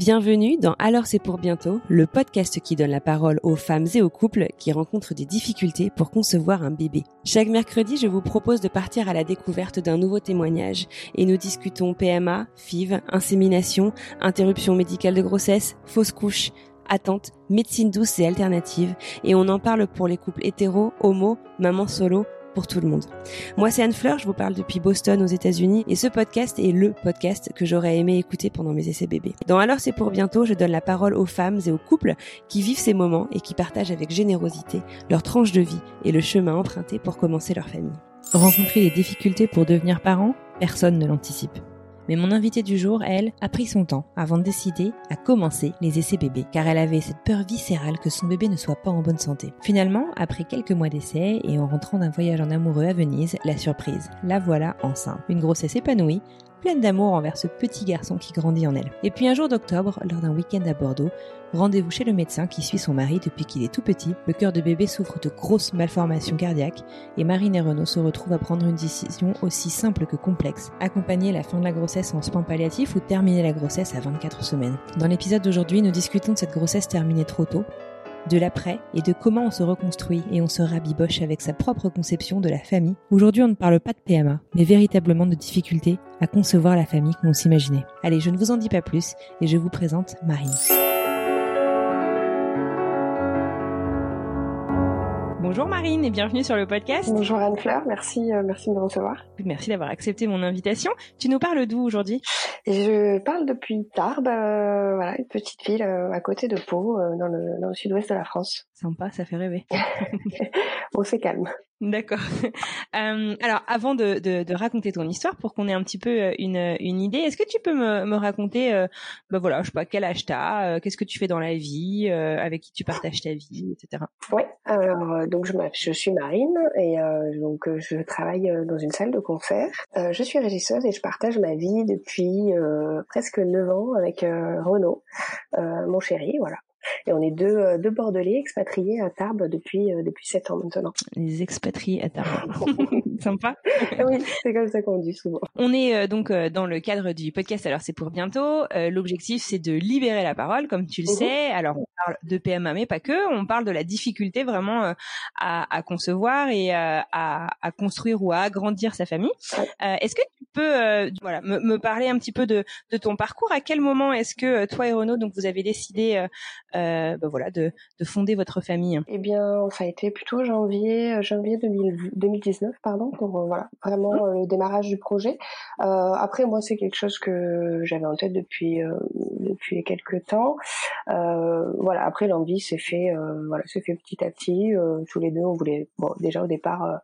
Bienvenue dans Alors c'est pour bientôt, le podcast qui donne la parole aux femmes et aux couples qui rencontrent des difficultés pour concevoir un bébé. Chaque mercredi, je vous propose de partir à la découverte d'un nouveau témoignage et nous discutons PMA, FIV, insémination, interruption médicale de grossesse, fausse couche, attente, médecine douce et alternative et on en parle pour les couples hétéros, homo, maman solo, pour tout le monde. Moi, c'est Anne Fleur, je vous parle depuis Boston aux États-Unis et ce podcast est le podcast que j'aurais aimé écouter pendant mes essais bébés. Dans Alors c'est pour bientôt, je donne la parole aux femmes et aux couples qui vivent ces moments et qui partagent avec générosité leur tranche de vie et le chemin emprunté pour commencer leur famille. Rencontrer les difficultés pour devenir parent, personne ne l'anticipe. Mais mon invitée du jour, elle, a pris son temps avant de décider à commencer les essais bébés, car elle avait cette peur viscérale que son bébé ne soit pas en bonne santé. Finalement, après quelques mois d'essais et en rentrant d'un voyage en amoureux à Venise, la surprise, la voilà enceinte. Une grossesse épanouie, pleine d'amour envers ce petit garçon qui grandit en elle. Et puis un jour d'octobre, lors d'un week-end à Bordeaux, rendez-vous chez le médecin qui suit son mari depuis qu'il est tout petit. Le cœur de bébé souffre de grosses malformations cardiaques et Marine et Renaud se retrouvent à prendre une décision aussi simple que complexe. Accompagner la fin de la grossesse en soins palliatifs ou terminer la grossesse à 24 semaines. Dans l'épisode d'aujourd'hui, nous discutons de cette grossesse terminée trop tôt, de l'après et de comment on se reconstruit et on se rabiboche avec sa propre conception de la famille. Aujourd'hui, on ne parle pas de PMA, mais véritablement de difficultés à concevoir la famille qu'on s'imaginait. Allez, je ne vous en dis pas plus et je vous présente Marine. Bonjour Marine et bienvenue sur le podcast. Bonjour Anne-Fleur, merci, euh, merci de me recevoir. Merci d'avoir accepté mon invitation. Tu nous parles d'où aujourd'hui? Je parle depuis Tarbes, euh, voilà, une petite ville euh, à côté de Pau, dans le, dans le sud-ouest de la France. Sympa, ça fait rêver. bon, c'est calme. D'accord. Euh, alors, avant de, de, de, raconter ton histoire, pour qu'on ait un petit peu euh, une, une idée, est-ce que tu peux me, me raconter, euh, ben voilà, je sais pas, quel âge t'as, euh, qu'est-ce que tu fais dans la vie, euh, avec qui tu partages ta vie, etc. Oui. Alors, donc je, je suis Marine et donc je travaille dans une salle de concert. je suis régisseuse et je partage ma vie depuis presque 9 ans avec Renaud, mon chéri, voilà. Et on est deux, euh, deux Bordelais expatriés à Tarbes depuis, euh, depuis sept ans maintenant. Les expatriés à Tarbes. Sympa. oui, c'est comme ça qu'on dit souvent. On est euh, donc dans le cadre du podcast, alors c'est pour bientôt. L'objectif, c'est de libérer la parole, comme tu le mhm. sais. Alors, on parle de PMA, mais pas que. On parle de la difficulté vraiment à, à concevoir et à, à, construire ou à agrandir sa famille. est-ce que tu peux voilà, me, me, parler un petit peu de, de ton parcours? À quel moment est-ce que toi et Renaud, donc vous avez décidé euh, ben voilà, de, de, fonder votre famille? Eh bien, ça a été plutôt janvier, euh, janvier 2019, pardon, pour euh, voilà, vraiment mmh. le démarrage du projet. Euh, après, moi, c'est quelque chose que j'avais en tête depuis depuis quelques temps. voilà, après l'envie s'est fait, voilà, s'est fait petit à petit. tous les deux, on voulait, bon, déjà au départ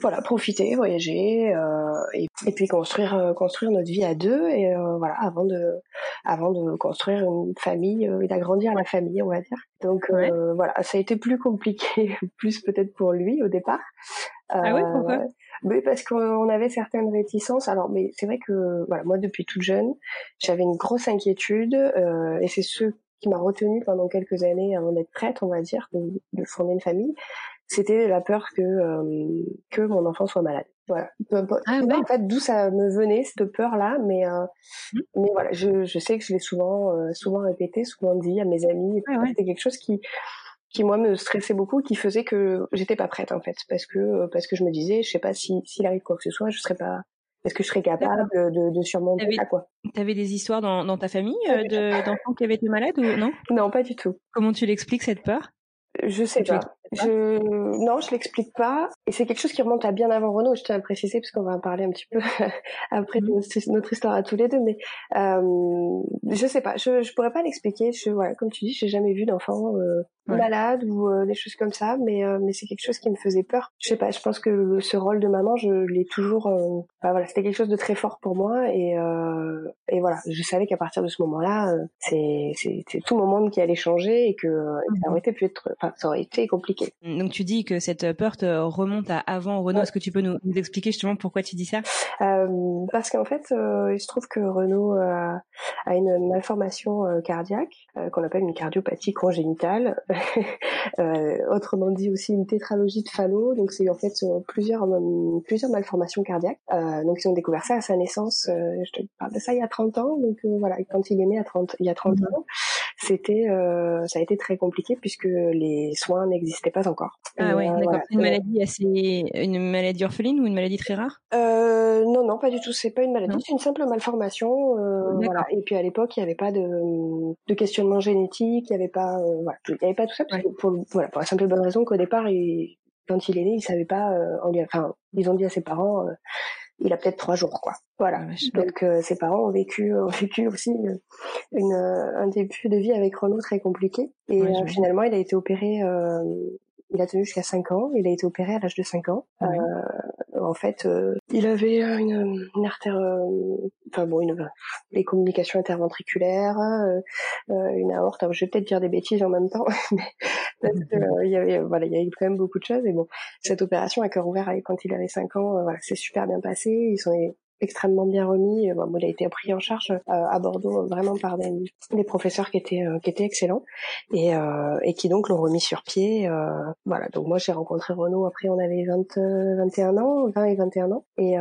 voilà, profiter, voyager euh, et, et, puis construire euh, construire notre vie à deux et euh, voilà avant de avant de construire une famille et d'agrandir la famille, on va dire. Donc voilà, ça a été plus compliqué, plus peut-être pour lui au départ. Ah oui, pourquoi? mais parce qu'on avait certaines réticences. Alors, mais c'est vrai que voilà, moi depuis toute jeune, j'avais une grosse inquiétude et c'est ce qui m'a retenue pendant quelques années avant d'être prête, on va dire, de, de fonder une famille c'était la peur que euh, que mon enfant soit malade. Voilà. Ah, ouais. En fait, d'où ça me venait cette peur-là, mais euh, mmh. mais voilà, je, je sais que je l'ai souvent euh, souvent répété, souvent dit à mes amis. Ah, c'était quelque chose qui qui moi me stressait beaucoup, qui faisait que j'étais pas prête en fait, parce que parce que je me disais, je sais pas si s'il arrive quoi que ce soit, je serais pas est-ce que je serais capable de, de surmonter ça quoi. T'avais des histoires dans, dans ta famille de, d'enfants qui avaient été malades ou non? Non, pas du tout. Comment tu l'expliques cette peur? Je sais pas. Je non, je l'explique pas. Et c'est quelque chose qui remonte à bien avant Renault. Je tiens à le préciser parce qu'on va en parler un petit peu après mmh. notre histoire à tous les deux. Mais euh, je sais pas, je je pourrais pas l'expliquer. Je voilà, comme tu dis, j'ai jamais vu d'enfant euh, malade ou euh, des choses comme ça. Mais euh, mais c'est quelque chose qui me faisait peur. Je sais pas. Je pense que ce rôle de maman, je l'ai toujours. Euh, voilà, c'était quelque chose de très fort pour moi. Et et voilà, je savais qu'à partir de ce moment-là, c'est tout mon monde qui allait changer et que ça mmh. aurait été pu être, enfin, ça aurait été compliqué. Donc tu dis que cette peur te remonte à avant Renault. Est-ce que tu peux nous, expliquer justement pourquoi tu dis ça? Euh, Parce qu'en fait, euh, il se trouve que Renault a, une malformation euh, cardiaque qu'on appelle une cardiopathie congénitale, autrement dit aussi une tétralogie de Fallot. Donc c'est en fait plusieurs plusieurs malformations cardiaques. donc ils ont découvert ça à sa naissance. je te parle de ça il y a 30 ans. Donc voilà, quand il est né à 30, il y a 30 mmh. ans, c'était ça a été très compliqué puisque les soins n'existaient pas encore. Ah ouais, euh, d'accord. Une maladie assez, une maladie orpheline ou une maladie très rare? Euh, Non, non, pas du tout. C'est pas une maladie, c'est une simple malformation. Euh, voilà. Et puis à l'époque, il n'y avait pas de, de questionnement génétique, il n'y avait pas, euh, voilà, il y avait pas tout ça pour, voilà, pour la simple bonne raison qu'au départ, il, quand il est né, il savait pas, euh, enfin, ils ont dit à ses parents il a peut-être trois jours, quoi. Voilà. Donc euh, ses parents ont vécu, ont vécu aussi une, un début de vie avec Renault très compliqué. Et finalement, il a été opéré il a tenu jusqu'à 5 ans. Il a été opéré à l'âge de 5 ans. Euh, en fait, euh, il avait une, une artère, euh, enfin bon, une, les communications interventriculaires, une aorte. je vais peut-être dire des bêtises en même temps, mais parce que, il y avait, voilà, il y a eu quand même beaucoup de choses. Et bon, cette opération à cœur ouvert quand il avait 5 ans, voilà, c'est super bien passé. Ils sont extrêmement bien remis. Bon, il a été pris en charge euh, à Bordeaux vraiment par des, des professeurs qui étaient euh, qui étaient excellents et euh, et qui donc l'ont remis sur pied. voilà. Donc moi j'ai rencontré Renaud après on avait 20 21 ans, 20 et 21 ans et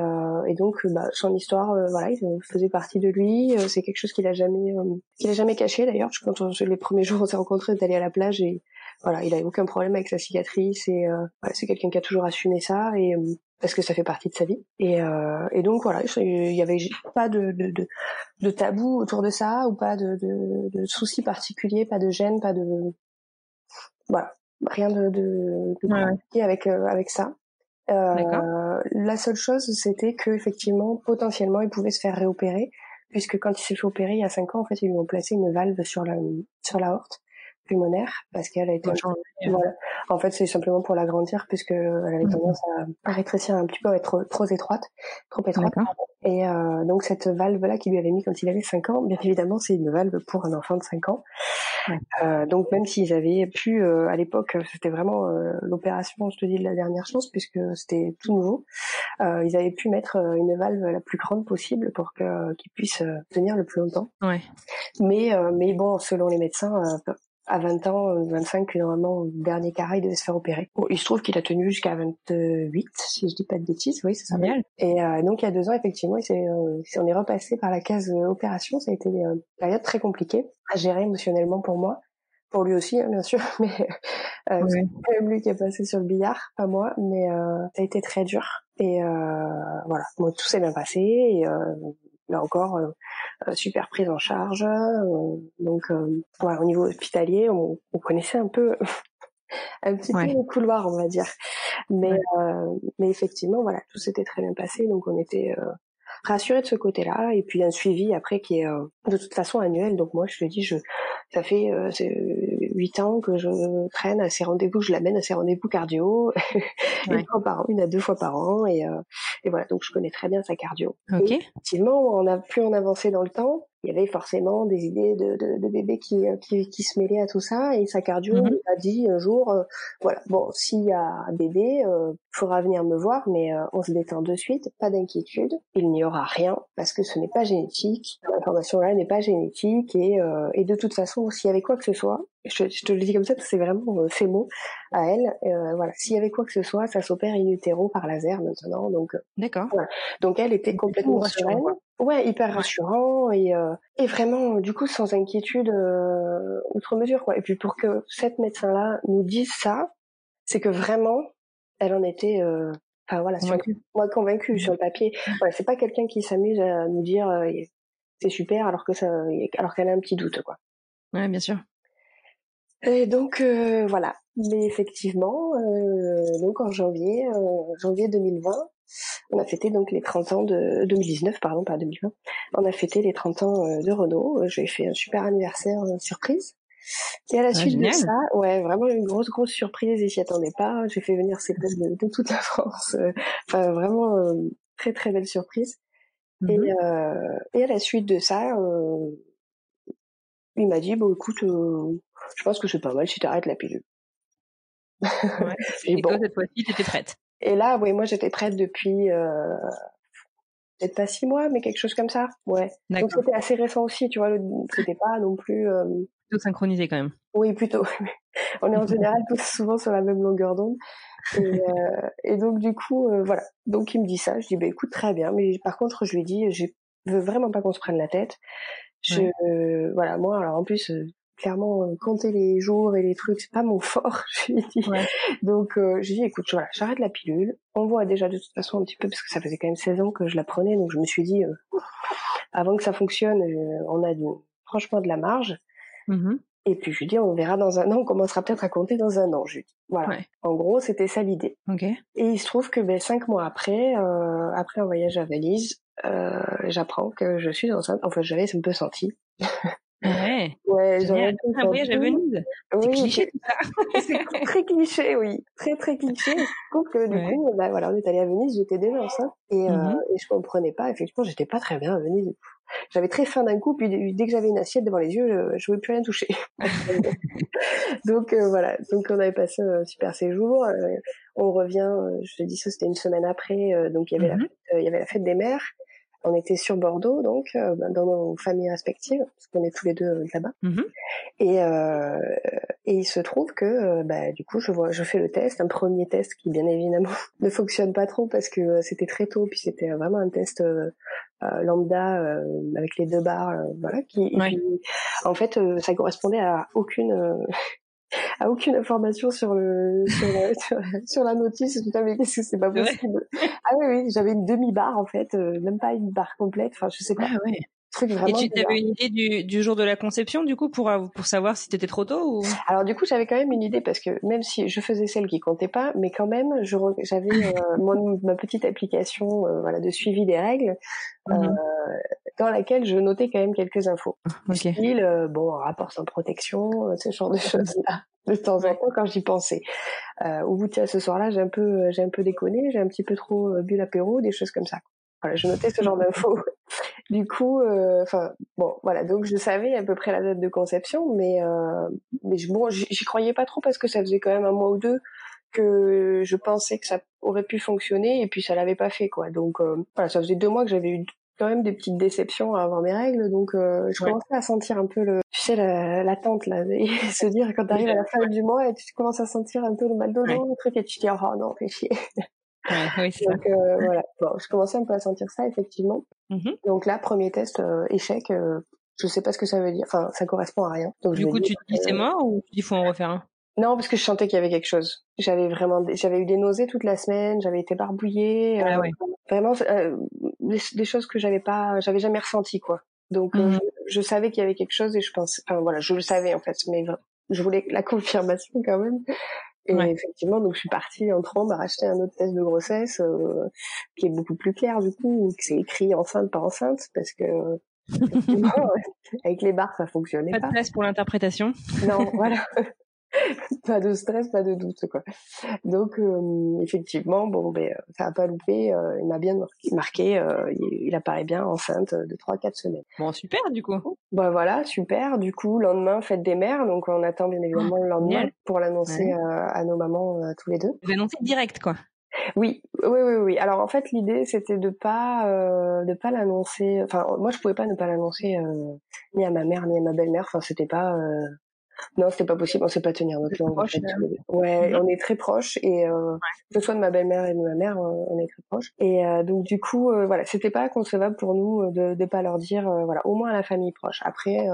et donc bah, son histoire voilà, il faisait partie de lui. C'est quelque chose qu'il a jamais qu'il a jamais caché d'ailleurs. Quand on, les premiers jours on s'est rencontrés d'aller à la plage et voilà, il a aucun problème avec sa cicatrice et c'est quelqu'un qui a toujours assumé ça et parce que ça fait partie de sa vie. Et, euh, et donc voilà, il y avait pas de, de, de, de, tabou autour de ça ou pas de, de, de soucis particuliers, pas de gêne, pas de voilà, rien de, de, de avec euh, avec ça. Euh, la seule chose, c'était que effectivement, potentiellement, il pouvait se faire réopérer, puisque quand il s'est fait opérer il y a cinq ans, en fait, ils lui ont placé une valve sur la sur la horte pulmonaire parce qu'elle a été voilà. en fait c'est simplement pour l'agrandir puisque elle avait tendance à, rétrécir un petit peu à être trop, étroite trop étroite. Et euh, donc cette valve là qu'il lui avait mis quand il avait 5 ans bien évidemment c'est une valve pour un enfant de 5 ans. Euh, donc même s'ils avaient pu euh, à l'époque c'était vraiment euh, l'opération je te dis de la dernière chance puisque c'était tout nouveau euh, ils avaient pu mettre une valve la plus grande possible pour que qu'il puisse tenir le plus longtemps. Ouais. mais mais bon selon les médecins à 20 ans, 25, normalement, dernier carré, il devait se faire opérer. Bon, il se trouve qu'il a tenu jusqu'à 28, si je dis pas de bêtises, oui, c'est ça. Et euh, donc, il y a deux ans, effectivement, il euh, on est repassé par la case euh, opération. Ça a été une période très compliquée à gérer émotionnellement pour moi. Pour lui aussi, hein, bien sûr, mais euh, c'est quand même lui qui est passé sur le billard, pas moi, mais ça a été très dur. Et voilà, bon, tout s'est bien passé. Et là encore, euh, euh, super prise en charge. Euh, donc, voilà, au niveau hospitalier, on, on connaissait un peu un petit peu le couloir, on va dire. Mais, mais effectivement, voilà, tout s'était très bien passé, donc on était rassuré de ce côté-là. Et puis un suivi après qui est de toute façon annuel. Donc moi, je te dis, je, ça fait huit ans que je traîne à ces rendez-vous, je l'amène à ces rendez-vous cardio une fois par an, une à deux fois par an, et, euh, et voilà. Donc je connais très bien sa cardio. Okay. effectivement, on a plus en avancer dans le temps, il y avait forcément des idées de, de, de bébés qui, euh, qui, qui, se mêlaient à tout ça et sa cardio mm a dit un jour euh, voilà bon s'il y a un bébé euh, faudra venir me voir mais on se détend de suite pas d'inquiétude. Il n'y aura rien parce que ce n'est pas génétique. L'information là n'est pas génétique et, et de toute façon s'il y avait quoi que ce soit je, je te le dis comme ça c'est vraiment ces mots à elle voilà. S'il y avait quoi que ce soit ça s'opère in utero par laser maintenant donc d'accord. donc elle était complètement sereine. Ouais, hyper rassurant et, euh, et vraiment du coup sans inquiétude euh, outre mesure quoi. Et puis pour que cette médecin-là nous dise ça, c'est que vraiment elle en était, euh, enfin voilà, convaincue. moi convaincue sur le papier. Voilà, c'est pas quelqu'un qui s'amuse à nous dire euh, c'est super alors que ça, alors qu'elle a un petit doute quoi. Ouais, bien sûr. Et donc euh, voilà. Mais effectivement, donc en janvier, janvier 2020, on a fêté donc les 30 ans de 2019, pardon, pas 2020. On a fêté les 30 ans de Renault. J'ai fait un super anniversaire surprise. Et à la ah, suite de ça, ouais, vraiment une grosse grosse surprise. Et s'y attendait pas. J'ai fait venir ses potes de, toute la France. Enfin, vraiment très très belle surprise. Et, mmh euh, et à la suite de ça, euh, il m'a dit, bon écoute, euh, je pense que c'est pas mal si t'arrêtes la pilule. Ouais. et, bon. cette fois-ci, t'étais prête. Et là, oui, moi j'étais prête depuis euh, peut-être pas six mois, mais quelque chose comme ça. Ouais. Donc c'était assez récent aussi, tu vois. C'était pas non plus. Euh... Plutôt synchronisé quand même. Oui, plutôt. On est en général tous souvent sur la même longueur d'onde. Et, euh, et, donc du coup, euh, voilà. Donc il me dit ça. Je dis bah écoute très bien, mais par contre je lui dis, je veux vraiment pas qu'on se prenne la tête. Je voilà moi alors en plus euh, clairement euh, compter les jours et les trucs c'est pas mon fort je lui dis donc euh, je lui dis écoute voilà j'arrête la pilule on voit déjà de toute façon un petit peu parce que ça faisait quand même 16 ans que je la prenais donc je me suis dit avant que ça fonctionne on a du, franchement de la marge mmh et puis je lui dis, on verra dans un an, on commencera peut-être à compter dans un an. Je lui dis. Voilà. En gros, c'était ça l'idée. Okay. Et il se trouve que ben, cinq mois après, euh, après un voyage à Valise, euh, j'apprends que je suis enceinte. Enfin, j'avais un peu senti. Ouais. Ouais, j'avais un voyage à Venise. Oui, c'est cliché tout ça. c'est très cliché, oui. Très, très cliché. Je trouve que du coup, bah, voilà, on est allé à Venise, j'étais déjà enceinte. Et, euh, mm-hmm. et je comprenais pas, effectivement, j'étais pas très bien à Venise. J'avais très faim d'un coup, puis dès que j'avais une assiette devant les yeux, je, je voulais plus rien toucher. donc euh, voilà, donc on avait passé un super séjour. Euh, on revient, je te dis ça, c'était une semaine après, donc il y avait la mm-hmm. il y avait la fête des mères. On était sur Bordeaux, donc euh, ben, dans nos familles respectives, parce qu'on est tous les deux euh, là-bas. Et, euh, et il se trouve que, bah, du coup, je vois, je fais le test, un premier test qui bien évidemment ne fonctionne pas trop parce que c'était très tôt, puis c'était vraiment un test lambda avec les deux barres, voilà. Qui, en fait, ça correspondait à aucune a aucune information sur le sur la, sur, la notice. Putain, mais qu'est-ce que c'est pas possible? Ah oui, oui, j'avais une demi barre en fait, euh, même pas une barre complète. Enfin, je sais pas. Ah ouais. Et tu avais une idée du, du, jour de la conception, du coup, pour, pour savoir si t'étais trop tôt ou? Alors du coup, j'avais quand même une idée parce que même si je faisais celle qui comptait pas, mais quand même, j'avais euh, ma petite application, euh, voilà, de suivi des règles, euh, mhm. dans laquelle je notais quand même quelques infos. Okay. Style, bon, rapport sans protection, ce genre de choses-là. De temps en temps, quand j'y pensais. Euh, au bout de ce soir-là, j'ai un peu, j'ai un peu déconné, j'ai un petit peu trop bu l'apéro, des choses comme ça. Voilà, je notais ce genre d'infos. du coup, euh, enfin bon, voilà, donc je savais à peu près la date de conception, mais euh, mais bon, j'y croyais pas trop parce que ça faisait quand même un mois ou deux que je pensais que ça aurait pu fonctionner et puis ça l'avait pas fait quoi. Donc euh, voilà, ça faisait deux mois que j'avais eu quand même des petites déceptions avant mes règles, donc euh, je commençais à sentir un peu le, tu sais, l'attente là, et se dire quand t'arrives à la fin du mois et tu commences à sentir un peu le mal de dos, le truc et tu te dis oh non, fais chier. oui, Donc euh, voilà, bon, je commençais un peu à sentir ça effectivement. Mm-hmm. Donc là, premier test euh, échec. Euh, je sais pas ce que ça veut dire. Enfin, ça correspond à rien. Donc, du coup, tu te dis c'est mort ou tu dis faut en refaire un? Non, parce que je sentais qu'il y avait quelque chose. J'avais vraiment, j'avais eu des nausées toute la semaine. J'avais été barbouillée. Ah, ouais. Vraiment, des, choses que j'avais pas, j'avais jamais ressenti quoi. Donc mm-hmm. je, je, savais qu'il y avait quelque chose et je pense, enfin voilà, je le savais en fait, mais je voulais la confirmation quand même. Et effectivement, donc je suis partie en trombe à racheter un autre test de grossesse euh, qui est beaucoup plus clair du coup, qui c'est écrit enceinte par enceinte parce que avec les barres ça fonctionnait pas. Pas de place pour l'interprétation. Non, voilà. pas de stress, pas de doute quoi. Donc euh, effectivement, bon ben ça a pas loupé, euh, il m'a bien marqué, euh, il, apparaît bien enceinte de 3 4 semaines. Bon super du coup. Bah voilà, super. Du coup, lendemain fête des mères, donc on attend bien évidemment le lendemain pour l'annoncer à nos mamans tous les deux. Vous annoncez direct quoi. Oui, oui, oui, oui. Alors en fait, l'idée c'était de pas de pas l'annoncer. Enfin, moi je pouvais pas ne pas l'annoncer ni à ma mère ni à ma belle-mère. Enfin, c'était pas non, c'était pas possible. On sait pas tenir notre langue. ouais, mhm. on est très proches et euh, que ce soit de ma belle-mère et de ma mère, euh, on est très proches. Et euh, donc du coup, euh, voilà, c'était pas concevable pour nous de de pas leur dire, voilà, au moins à la famille proche. Après,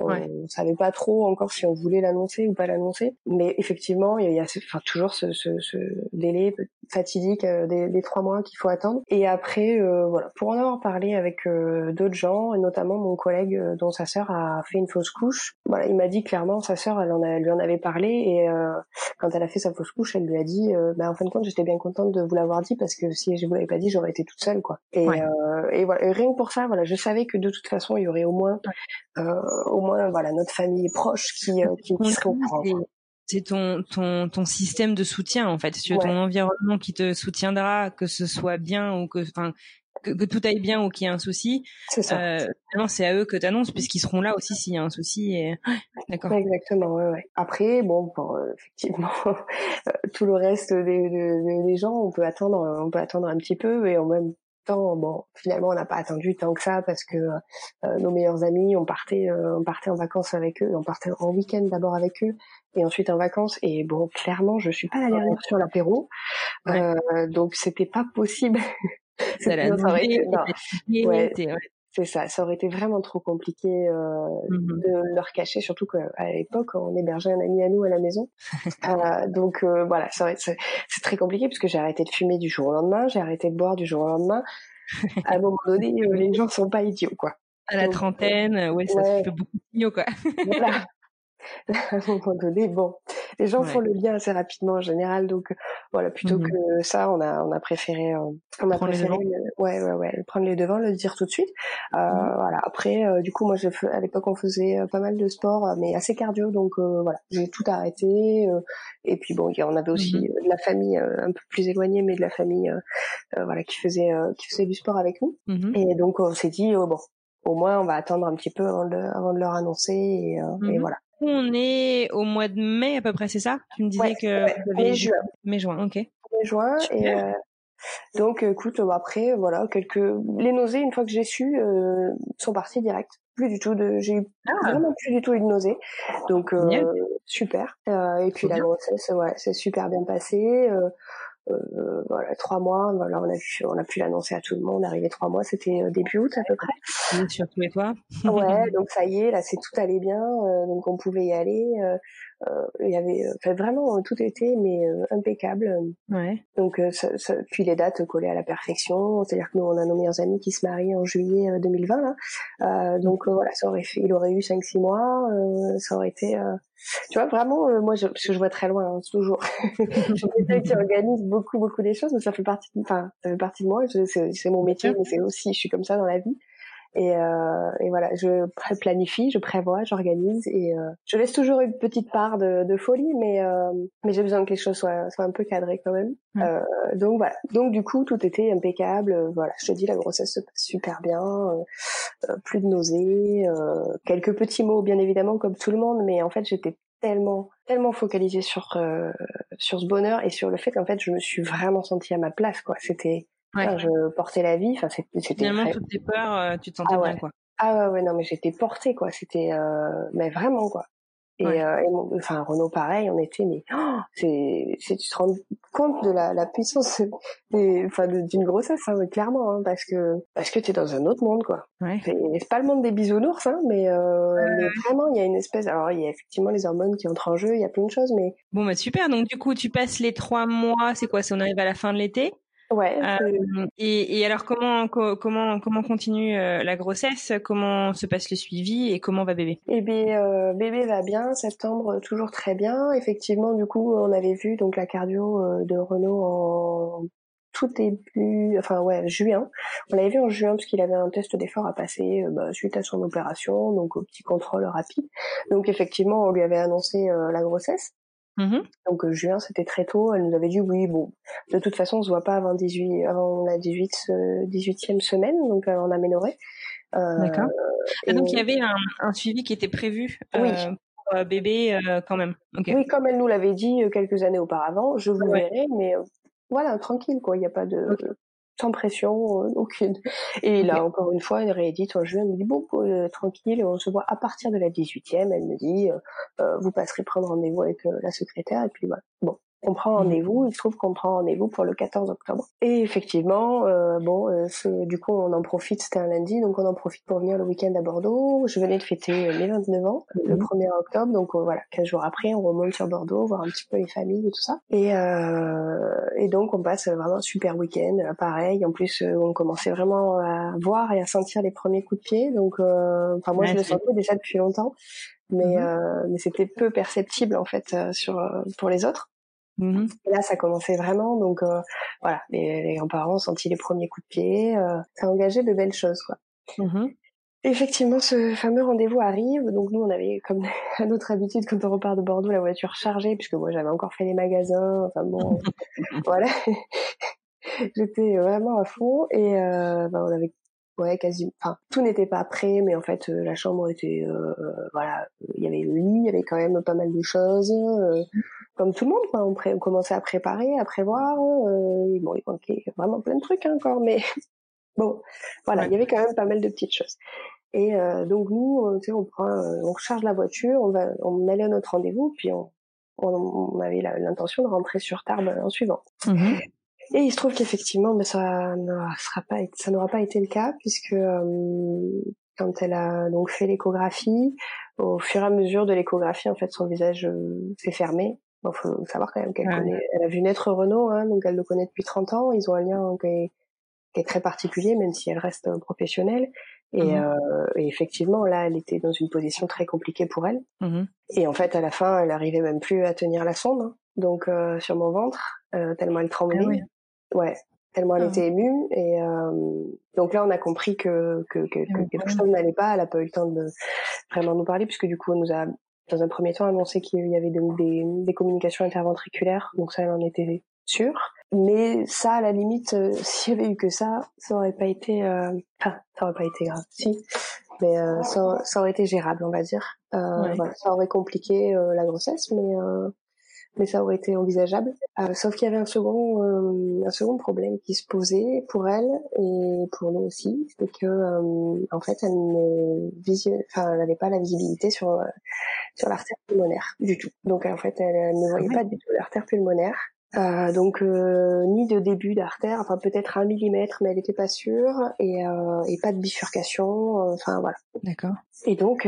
on savait pas trop encore si on voulait l'annoncer ou pas l'annoncer, mais effectivement, il y a, enfin, toujours ce, ce, ce, délai fatidique des, des, trois mois qu'il faut attendre. Et après, voilà, pour en avoir parlé avec d'autres gens, et notamment mon collègue dont sa sœur a fait une fausse couche, voilà, il m'a dit clairement, sa sœur, elle en a, lui en avait parlé et quand elle a fait sa fausse couche, elle lui a dit, bah, en fin de compte, j'étais bien contente de vous l'avoir dit parce que si je vous l'avais pas dit, j'aurais été toute seule, quoi. Et, et voilà, et rien que pour ça, voilà, je savais que de toute façon, il y aurait au moins, au moins, voilà, notre famille proche qui, qui, qui serait au courant c'est ton, ton, ton système de soutien en fait, c'est ton environnement qui te soutiendra, que ce soit bien ou que, enfin, que, que, tout aille bien ou qu'il y ait un souci. C'est ça. Euh, c'est à eux que tu annonces puisqu'ils seront là aussi s'il y a un souci. Et... D'accord. Exactement. Ouais, ouais. Après, bon, euh, effectivement, euh, tout le reste des, des, des, gens, on peut attendre, on peut attendre un petit peu et en même temps, bon, finalement, on n'a pas attendu tant que ça parce que euh, nos meilleurs amis, on partait, on partait en vacances avec eux, on partait en week-end d'abord avec eux et ensuite en vacances. Et bon, clairement, je suis pas la dernière sur l'apéro, euh, donc c'était pas possible. ouais, c'est ça, ça aurait été vraiment trop compliqué euh, mmh de leur cacher, surtout qu'à l'époque on hébergeait un ami à nous à la maison. euh, donc euh, voilà, c'est très compliqué parce que j'ai arrêté de fumer du jour au lendemain, j'ai arrêté de boire du jour au lendemain. à un moment donné, euh, les gens sont pas idiots quoi. À la trentaine, ouais, ça fait beaucoup de quoi. voilà. à un moment donné, bon, les gens font le lien assez rapidement en général, donc euh, voilà, plutôt mmh que ça, on a on a préféré euh, on a préféré ouais ouais ouais prendre les devants, le dire tout de suite. Euh, mmh Voilà. Après, euh, du coup, moi, je, à l'époque, on faisait pas mal de sport, mais assez cardio, donc voilà, j'ai tout arrêté. et puis bon, on avait aussi mmh de la famille un peu plus éloignée, mais de la famille voilà qui faisait qui faisait du sport avec nous. Et donc on s'est dit bon, au moins on va attendre un petit peu avant de, avant de leur annoncer et, et voilà on est au mois de mai à peu près, c'est ça? Tu me disais que mai juin. Mai juin, ok. Mai juin et euh, donc écoute après voilà quelques les nausées une fois que j'ai su euh, sont parties direct. Plus du tout de j'ai ah. vraiment plus du tout eu de nausées. Donc euh, super. et puis la grossesse ouais, c'est super bien passé euh, voilà trois mois. Voilà on a pu on a pu l'annoncer à tout le monde. Arrivé trois mois c'était euh, début août à peu près. Surtout et toi. Ouais donc ça y est là c'est tout allait bien. Euh, donc on pouvait y aller il y avait enfin, vraiment tout était mais impeccable ouais donc ça, ça, puis les dates collées à la perfection c'est à dire que nous on a nos meilleurs amis qui se marient en juillet 2020 là donc voilà ça aurait fait il aurait eu cinq six mois ça aurait été tu vois, vraiment, euh, moi, je, parce que je vois très loin, hein, toujours. je qui organise beaucoup, beaucoup des choses, mais ça fait partie, enfin, ça fait partie de moi. C'est mon métier, mais c'est aussi, je suis comme ça dans la vie. Et, euh, et voilà, je planifie, je prévois, j'organise et euh, je laisse toujours une petite part de, de folie, mais euh, mais j'ai besoin que les choses soient, soient un peu cadrées quand même. Euh, donc voilà, donc du coup tout était impeccable. Voilà, je te dis la grossesse se passe super bien, euh, plus de nausées, quelques petits mots bien évidemment comme tout le monde, mais en fait j'étais tellement tellement focalisée sur sur ce bonheur et sur le fait qu'en fait je me suis vraiment sentie à ma place quoi. C'était je portais la vie. Enfin, c'était finalement toutes tes peurs, euh, tu te sentais ah bien quoi. Ah ouais, ouais, non, mais j'étais portée quoi. C'était, euh, mais vraiment quoi. Et, euh, et enfin Renault pareil, on était mais oh, c'est, c'est tu te rends compte de la, la puissance des, enfin d'une grossesse hein, clairement hein, parce que parce que t'es dans un autre monde quoi. Ouais. C'est pas le monde des bisounours hein, mais, euh, mais vraiment il y a une espèce alors il y a effectivement les hormones qui entrent en jeu, il y a plein de choses mais bon bah super donc du coup tu passes les trois mois, c'est quoi, si on arrive à la fin de l'été? Ouais. Euh, et, et, alors comment comment comment continue euh, la grossesse? Comment se passe le suivi et comment va bébé? Eh bien, euh, bébé va bien. Septembre toujours très bien. Effectivement, du coup, on avait vu donc la cardio de Renault en tout début, enfin ouais, juin. On l'avait vu en juin parce qu'il avait un test d'effort à passer bah, suite à son opération, donc au petit contrôle rapide. Donc effectivement, on lui avait annoncé la grossesse. Mmh donc euh, juin, c'était très tôt. Elle nous avait dit oui, bon, de toute façon, on se voit pas avant 18, avant la 18, 18e euh, semaine, donc euh, on aménorrhée. Euh, D'accord. Ah, donc il y avait un, un, suivi qui était prévu oui. pour bébé quand même. Okay. Oui, comme elle nous l'avait dit quelques années auparavant, je vous verrai, mais voilà, tranquille quoi. Il n'y a pas de, sans pression euh, aucune. Et là, encore une fois, elle réédite en juin, elle me dit, bon, euh, tranquille, on se voit à partir de la 18e, elle me dit, euh, vous passerez prendre rendez-vous avec la secrétaire, et puis voilà. Bon, on prend mmh. rendez-vous. Il se trouve qu'on prend rendez-vous pour le 14 octobre. Et effectivement, euh, bon, euh, du coup, on en profite. C'était un lundi, donc on en profite pour venir le week-end à Bordeaux. Je venais de fêter mes 29 ans le 1er mmh. octobre, donc voilà, 15 jours après, on remonte sur Bordeaux, voir un petit peu les familles et tout ça. Et, et donc, on passe vraiment un super week-end. Pareil, en plus, on commençait vraiment à voir et à sentir les premiers coups de pied. Donc, enfin, moi, je le sentais déjà depuis longtemps mais, mmh mais c'était peu perceptible en fait sur pour les autres. Mmh et là, ça commençait vraiment, donc euh, voilà, les, les grands-parents ont senti les premiers coups de pied, euh, ça a engagé de belles choses, quoi. Mmh Effectivement, ce fameux rendez-vous arrive, donc nous, on avait, comme à notre habitude, quand on repart de Bordeaux, la voiture chargée, puisque moi, j'avais encore fait les magasins, enfin bon, voilà. J'étais vraiment à fond, et euh, bah, on avait ouais quasi enfin tout n'était pas prêt mais en fait euh, la chambre était euh, voilà il y avait le lit il y avait quand même pas mal de choses euh, comme tout le monde quoi on, on, commençait à préparer à prévoir euh, bon il manquait vraiment plein de trucs hein, encore mais bon voilà il y avait quand même pas mal de petites choses et donc nous tu sais on prend on recharge la voiture on va on allait à notre rendez-vous puis on on, avait l'intention de rentrer sur Tarbes en suivant. Mmh et il se trouve qu'effectivement, ben, ça sera pas, ça n'aura pas été le cas puisque euh, quand elle a donc fait l'échographie, au fur et à mesure de l'échographie, en fait, son visage euh, s'est fermé. Il faut savoir quand même qu'elle connaît, elle a vu naître Renault, hein, donc elle le connaît depuis 30 ans. Ils ont un lien qui est, qui est très particulier, même si elle reste professionnelle. Et, mmh euh, et, effectivement, là, elle était dans une position très compliquée pour elle. Mmh et en fait, à la fin, elle arrivait même plus à tenir la sonde, hein. donc euh, sur mon ventre, euh, tellement elle tremblait. Ah Ouais, tellement elle ah. était émue. Et euh, donc là, on a compris que, que, que, que quelque chose n'allait pas. Elle a pas eu le temps de vraiment nous parler, puisque du coup, on nous a, dans un premier temps, annoncé qu'il y avait des, des, des communications interventriculaires. Donc ça, elle en était sûre. Mais ça, à la limite, euh, s'il y avait eu que ça, ça aurait pas été... Euh... Enfin, ça aurait pas été grave, si. Mais euh, ça, ça, aurait été gérable, on va dire. Euh, voilà, ça aurait compliqué euh, la grossesse, mais mais ça aurait été envisageable. Euh, sauf qu'il y avait un second, euh, un second problème qui se posait pour elle et pour nous aussi, c'est que euh, en fait, elle ne enfin, elle n'avait pas la visibilité sur sur l'artère pulmonaire du tout. Donc en fait, elle, ne voyait ah pas du tout l'artère pulmonaire. Euh, donc ni de début d'artère, enfin peut-être un millimètre, mais elle n'était pas sûre, et, euh, et pas de bifurcation, enfin voilà. D'accord. Et donc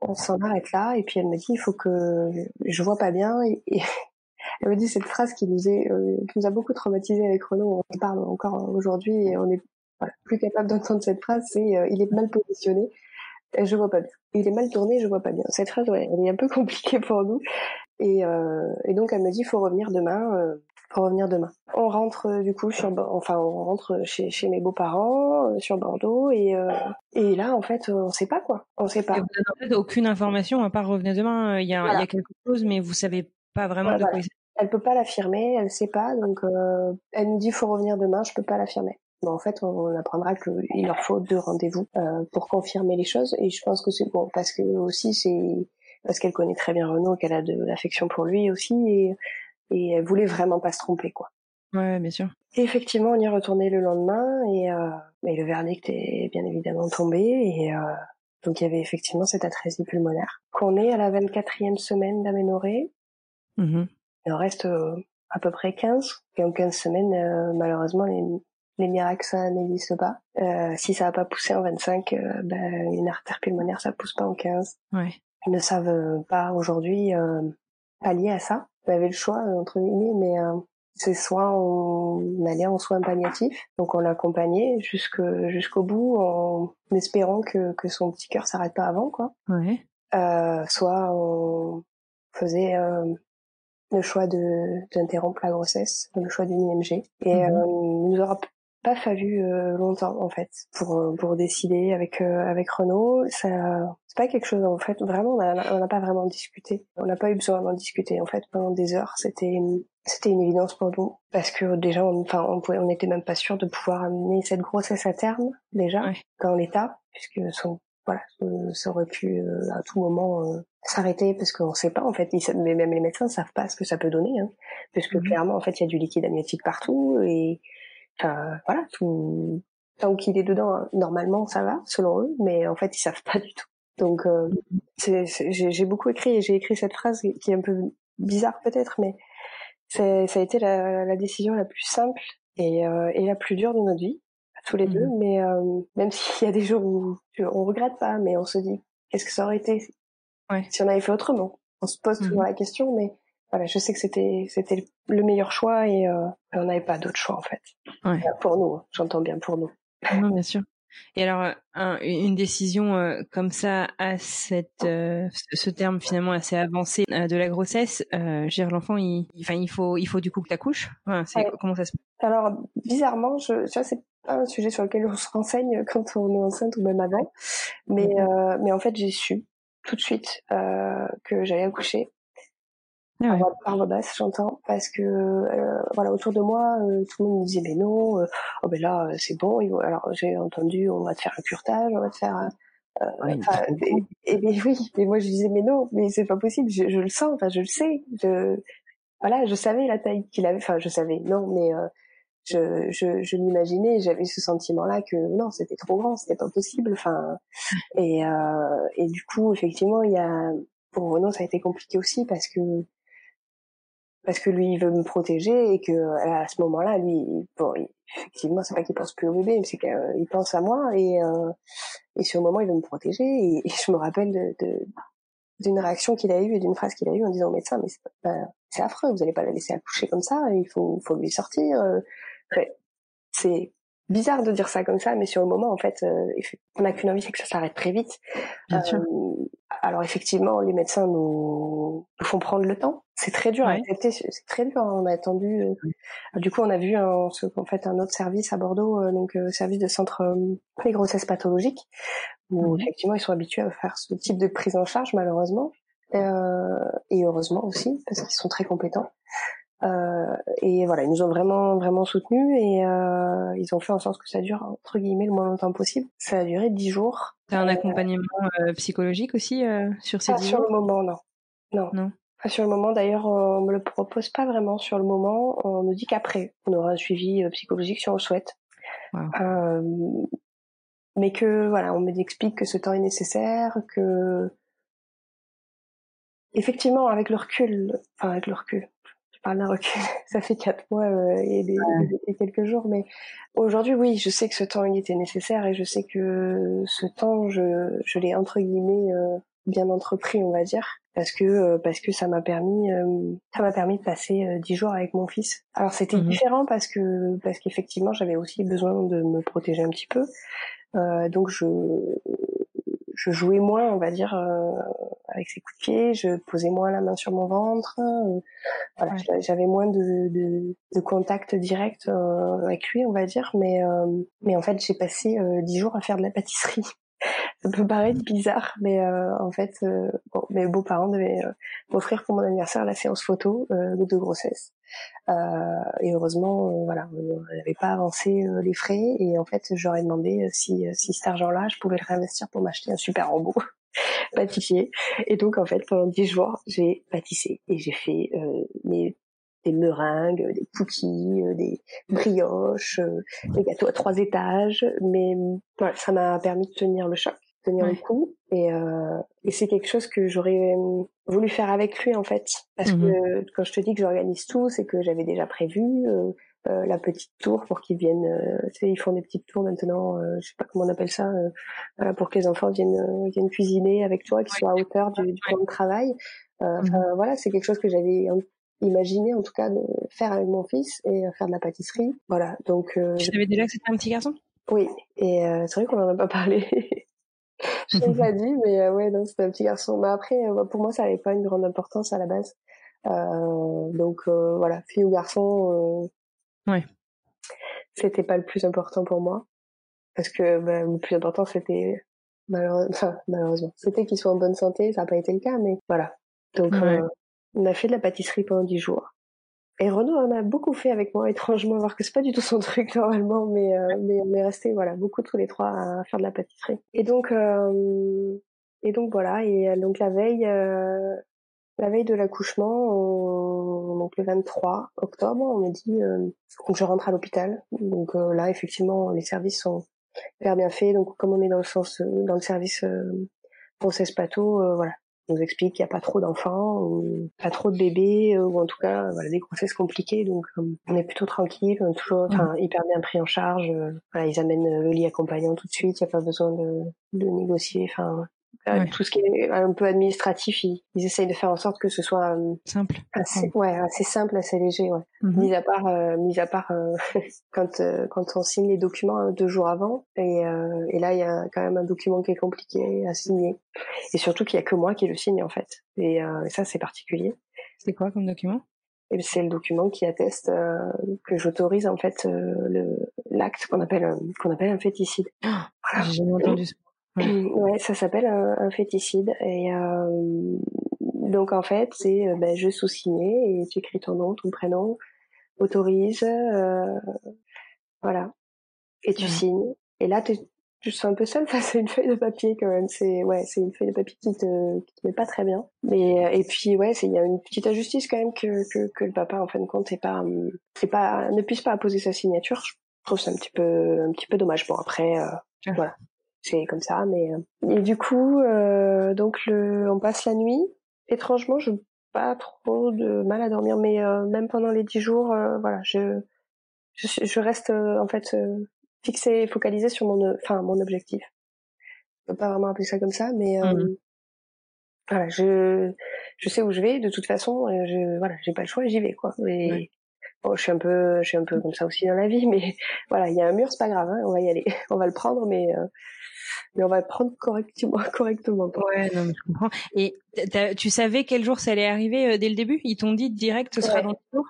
on s'en arrête là et puis elle me dit il faut que je vois pas bien et, elle me dit cette phrase qui nous est euh, qui nous a beaucoup traumatisé avec Renaud on parle encore aujourd'hui et on est plus capable d'entendre cette phrase c'est euh, il est mal positionné je vois pas bien. Il est mal tourné je vois pas bien. Cette phrase elle est un peu compliquée pour nous. Et, euh, et donc elle me dit faut revenir demain pour revenir demain. On rentre euh, du coup sur, enfin on rentre chez, chez mes beaux-parents euh, sur Bordeaux et euh, et là en fait on sait pas quoi, on sait pas. vous n'avez aucune information à part revenir demain. Il y a, il y a quelque chose mais vous savez pas vraiment de quoi il Elle peut pas l'affirmer, elle sait pas donc elle nous dit faut revenir demain, je peux pas l'affirmer. Mais en fait, on apprendra qu'il leur faut deux rendez-vous pour confirmer les choses. Et je pense que c'est bon parce que aussi c'est parce qu'elle connaît très bien Renaud, qu'elle a de l'affection pour lui aussi, et et elle voulait vraiment pas se tromper quoi. Ouais, bien sûr. Et effectivement, on y est retourné le lendemain et, euh, et le verdict est bien évidemment tombé et euh, donc il y avait effectivement cette atrésie pulmonaire. Qu'on est à la 24e semaine d'aménorrhée, mmh il en reste euh, à peu près 15. Et en 15 semaines, euh, malheureusement, les, les miracles, ça n'existe pas. Euh, si ça n'a pas poussé en 25, ben, une artère pulmonaire, ça pousse pas en 15. Ouais. Ils ne savent pas aujourd'hui pallier à ça on avait le choix entre guillemets, mais euh, c'est soit on allait en soins palliatifs, donc on l'accompagnait jusqu'au bout en espérant que, que son petit cœur s'arrête pas avant quoi. Ouais. Euh, soit on faisait euh, le choix de d'interrompre la grossesse, le choix d'une IMG. Et mhm. euh, il nous aura pas fallu euh, longtemps en fait pour pour décider avec avec Renaud. Ça pas quelque chose en fait vraiment on n'a pas vraiment discuté. On n'a pas eu besoin d'en discuter. En fait pendant des heures c'était c'était une évidence pour nous. Parce que déjà on enfin on pouvait on n'était même pas sûr de pouvoir amener cette grossesse à terme déjà dans l'état. Puisque son voilà ça aurait pu euh, à tout moment euh, s'arrêter. Parce qu'on sait pas en fait mais même les médecins savent pas ce que ça peut donner hein, puisque mhm. clairement en fait il y a du liquide amniotique partout et enfin voilà tout tant qu'il est dedans normalement ça va selon eux. Mais en fait ils savent pas du tout donc, euh, j'ai beaucoup écrit et j'ai écrit cette phrase qui est un peu bizarre peut-être, mais ça a été la, la, décision la plus simple et, euh, et, la plus dure de notre vie, tous les deux. Mmh. Mais euh, même s'il y a des jours où on regrette pas, mais on se dit qu'est-ce que ça aurait été si on avait fait autrement? On se pose toujours mmh. la question, mais voilà, je sais que c'était c'était le meilleur choix et euh, on n'avait pas d'autre choix en fait. Ouais. Pour nous, hein, j'entends bien pour nous. Non, bien sûr. Et alors, une décision euh, comme ça, à cette, euh, ce terme finalement assez avancé euh, de la grossesse, dire l'enfant, il, enfin, il faut, il faut du coup que tu accouches. Comment ça se passe? Alors, bizarrement, je, ça c'est pas un sujet sur lequel on se renseigne quand on est enceinte ou même avant, mais, mmh mais en fait, j'ai su tout de suite que j'allais accoucher. Ah ouais. par voix basse, j'entends, parce que euh, voilà autour de moi, euh, tout le monde me disait mais non, euh, oh ben là c'est bon. Alors j'ai entendu, on va te faire un curtage, on va te faire. Ouais, et, et, oui, mais moi je disais mais non, mais c'est pas possible, je, je, le sens, enfin je le sais, je voilà, je savais la taille qu'il avait, enfin je savais, non, mais je, je, je m'imaginais, j'avais ce sentiment-là que non, c'était trop grand, c'était pas possible, enfin et et du coup effectivement il y a pour Renaud ça a été compliqué aussi parce que parce que lui il veut me protéger et que à ce moment-là lui bon effectivement c'est pas qu'il pense plus au bébé mais c'est qu'il pense à moi et euh, et sur le moment il veut me protéger et, je me rappelle de, d'une réaction qu'il a eue et d'une phrase qu'il a eue en disant au médecin mais c'est, affreux vous allez pas la laisser accoucher comme ça il faut faut lui sortir euh. c'est bizarre de dire ça comme ça, mais sur le moment, en fait, euh, on n'a qu'une envie, c'est que ça s'arrête très vite. Bien sûr. Euh, alors effectivement, les médecins nous, nous, font prendre le temps. C'est très dur à accepter, c'est très dur. On a attendu. Euh, du coup, on a vu un, en fait un autre service à Bordeaux, donc service de centre les grossesses pathologiques, où effectivement ils sont habitués à faire ce type de prise en charge, malheureusement. et heureusement aussi, parce qu'ils sont très compétents. Euh, et voilà, ils nous ont vraiment vraiment soutenus et euh, ils ont fait en sorte que ça dure entre guillemets le moins longtemps possible. Ça a duré dix jours. T'as un accompagnement euh, psychologique aussi euh, sur ces pas sur le moment, non. Non. Non. Pas sur le moment. D'ailleurs, on me le propose pas vraiment sur le moment. On nous dit qu'après, on aura un suivi euh, psychologique si on le souhaite. Euh, mais que voilà, on m'explique que ce temps est nécessaire, que effectivement, avec le recul, enfin avec le recul, parle d'un recul, ça fait quatre mois euh, et, des, et, quelques jours, mais aujourd'hui, oui, je sais que ce temps il était nécessaire et je sais que ce temps, je, je l'ai entre guillemets euh, bien entrepris, on va dire, parce que euh, parce que ça m'a permis ça m'a permis de passer dix jours avec mon fils. Alors c'était mmh différent parce que parce qu'effectivement j'avais aussi besoin de me protéger un petit peu, donc je je jouais moins, on va dire, euh, avec ses coups de pied, je posais moins la main sur mon ventre, euh, voilà, j'avais moins de, de, de, contact direct euh, avec lui, on va dire, mais mais en fait j'ai passé dix jours à faire de la pâtisserie. ça peut paraître bizarre, mais en fait, bon, mes beaux-parents devaient m'offrir pour mon anniversaire la séance photo de grossesse. Euh, et heureusement, euh, voilà, on n'avait pas avancé euh, les frais. Et en fait, j'aurais demandé si, si cet argent-là, je pouvais le réinvestir pour m'acheter un super robot pâtissier. Et donc, en fait, pendant dix jours, j'ai pâtissé et j'ai fait mes des meringues, des cookies, des brioches, des gâteaux à trois étages. Mais voilà, ça m'a permis de tenir le choc tenir le coup et, euh, et c'est quelque chose que j'aurais euh, voulu faire avec lui en fait. Parce mmh que quand je te dis que j'organise tout c'est que j'avais déjà prévu euh, euh, la petite tour pour qu'ils viennent euh, tu sais ils font des petites tours maintenant euh, je sais pas comment on appelle ça pour que les enfants viennent viennent cuisiner avec toi qu'ils soient à hauteur du, du plan de travail. Mmh voilà c'est quelque chose que j'avais imaginé en tout cas de faire avec mon fils et faire de la pâtisserie. Voilà donc tu savais déjà que c'était un petit garçon? Oui et c'est vrai qu'on en a pas parlé je l'ai pas dit, mais euh, ouais, non, c'était un petit garçon. Mais après, euh, pour moi, ça n'avait pas une grande importance à la base. Euh, donc voilà, fille ou garçon, ouais. c'était pas le plus important pour moi. Parce que bah, le plus important, c'était malheureusement, enfin, malheureusement, c'était qu'il soit en bonne santé. Ça n'a pas été le cas, mais voilà. Donc on a fait de la pâtisserie pendant dix jours. Et Renaud en a beaucoup fait avec moi, étrangement, voir que c'est pas du tout son truc normalement, mais euh, mais on est resté voilà beaucoup tous les trois à faire de la pâtisserie. Et donc euh, et donc voilà et euh, donc la veille euh, la veille de l'accouchement, donc le 23 octobre, on m'a dit que je rentre à l'hôpital. Donc là effectivement les services sont hyper bien faits. Donc comme on est dans le sens dans le service grossesse pato, voilà nous explique qu'il n'y a pas trop d'enfants ou pas trop de bébés ou en tout cas voilà des grossesses compliquées. Donc on est plutôt tranquille on toujours enfin hyper bien pris en charge voilà ils amènent le lit accompagnant tout de suite il n'y a pas besoin de, de négocier enfin tout ce qui est un peu administratif, ils, essayent de faire en sorte que ce soit euh, simple, assez, ouais, assez simple, assez léger, ouais. Mhm. Mis à part, euh, mis à part euh, quand quand on signe les documents deux jours avant, et, et là il y a quand même un document qui est compliqué à signer, et surtout qu'il y a que moi qui le signe en fait, et, ça c'est particulier. C'est quoi comme document? C'est le document qui atteste que j'autorise en fait le l'acte qu'on appelle qu'on appelle un féticide. Ah, J'ai jamais entendu ça. Ouais, ça s'appelle un, féticide. Et euh, donc en fait, c'est euh, ben, je sous-signé et tu écris ton nom, ton prénom, autorise, euh, voilà, et tu signes. Et là, tu je suis un peu seule face à une feuille de papier quand même. C'est ouais, c'est une feuille de papier qui te qui te met pas très bien. Mais et puis ouais, c'est il y a une petite injustice quand même que, que que le papa en fin de compte est pas c'est pas ne puisse pas apposer sa signature. Je trouve ça un petit peu un petit peu dommage. Bon après voilà, c'est comme ça. Mais euh. et du coup, euh, donc le, on passe la nuit. Étrangement, je pas trop de mal à dormir, mais euh, même pendant les dix jours, voilà, je, je, je reste en fait fixé, focalisé sur mon, enfin mon objectif. Je peux pas vraiment appeler ça comme ça, mais mmh. voilà, je je sais où je vais de toute façon. Je voilà, j'ai pas le choix, j'y vais quoi. Et, Bon, je suis un peu, je suis un peu comme ça aussi dans la vie, mais voilà, il y a un mur, c'est pas grave, hein, on va y aller, on va le prendre, mais mais on va le prendre correctement, correctement. Ouais, non, je comprends. Et tu savais quel jour ça allait arriver euh, dès le début? Ils t'ont dit direct, ce sera dans le jour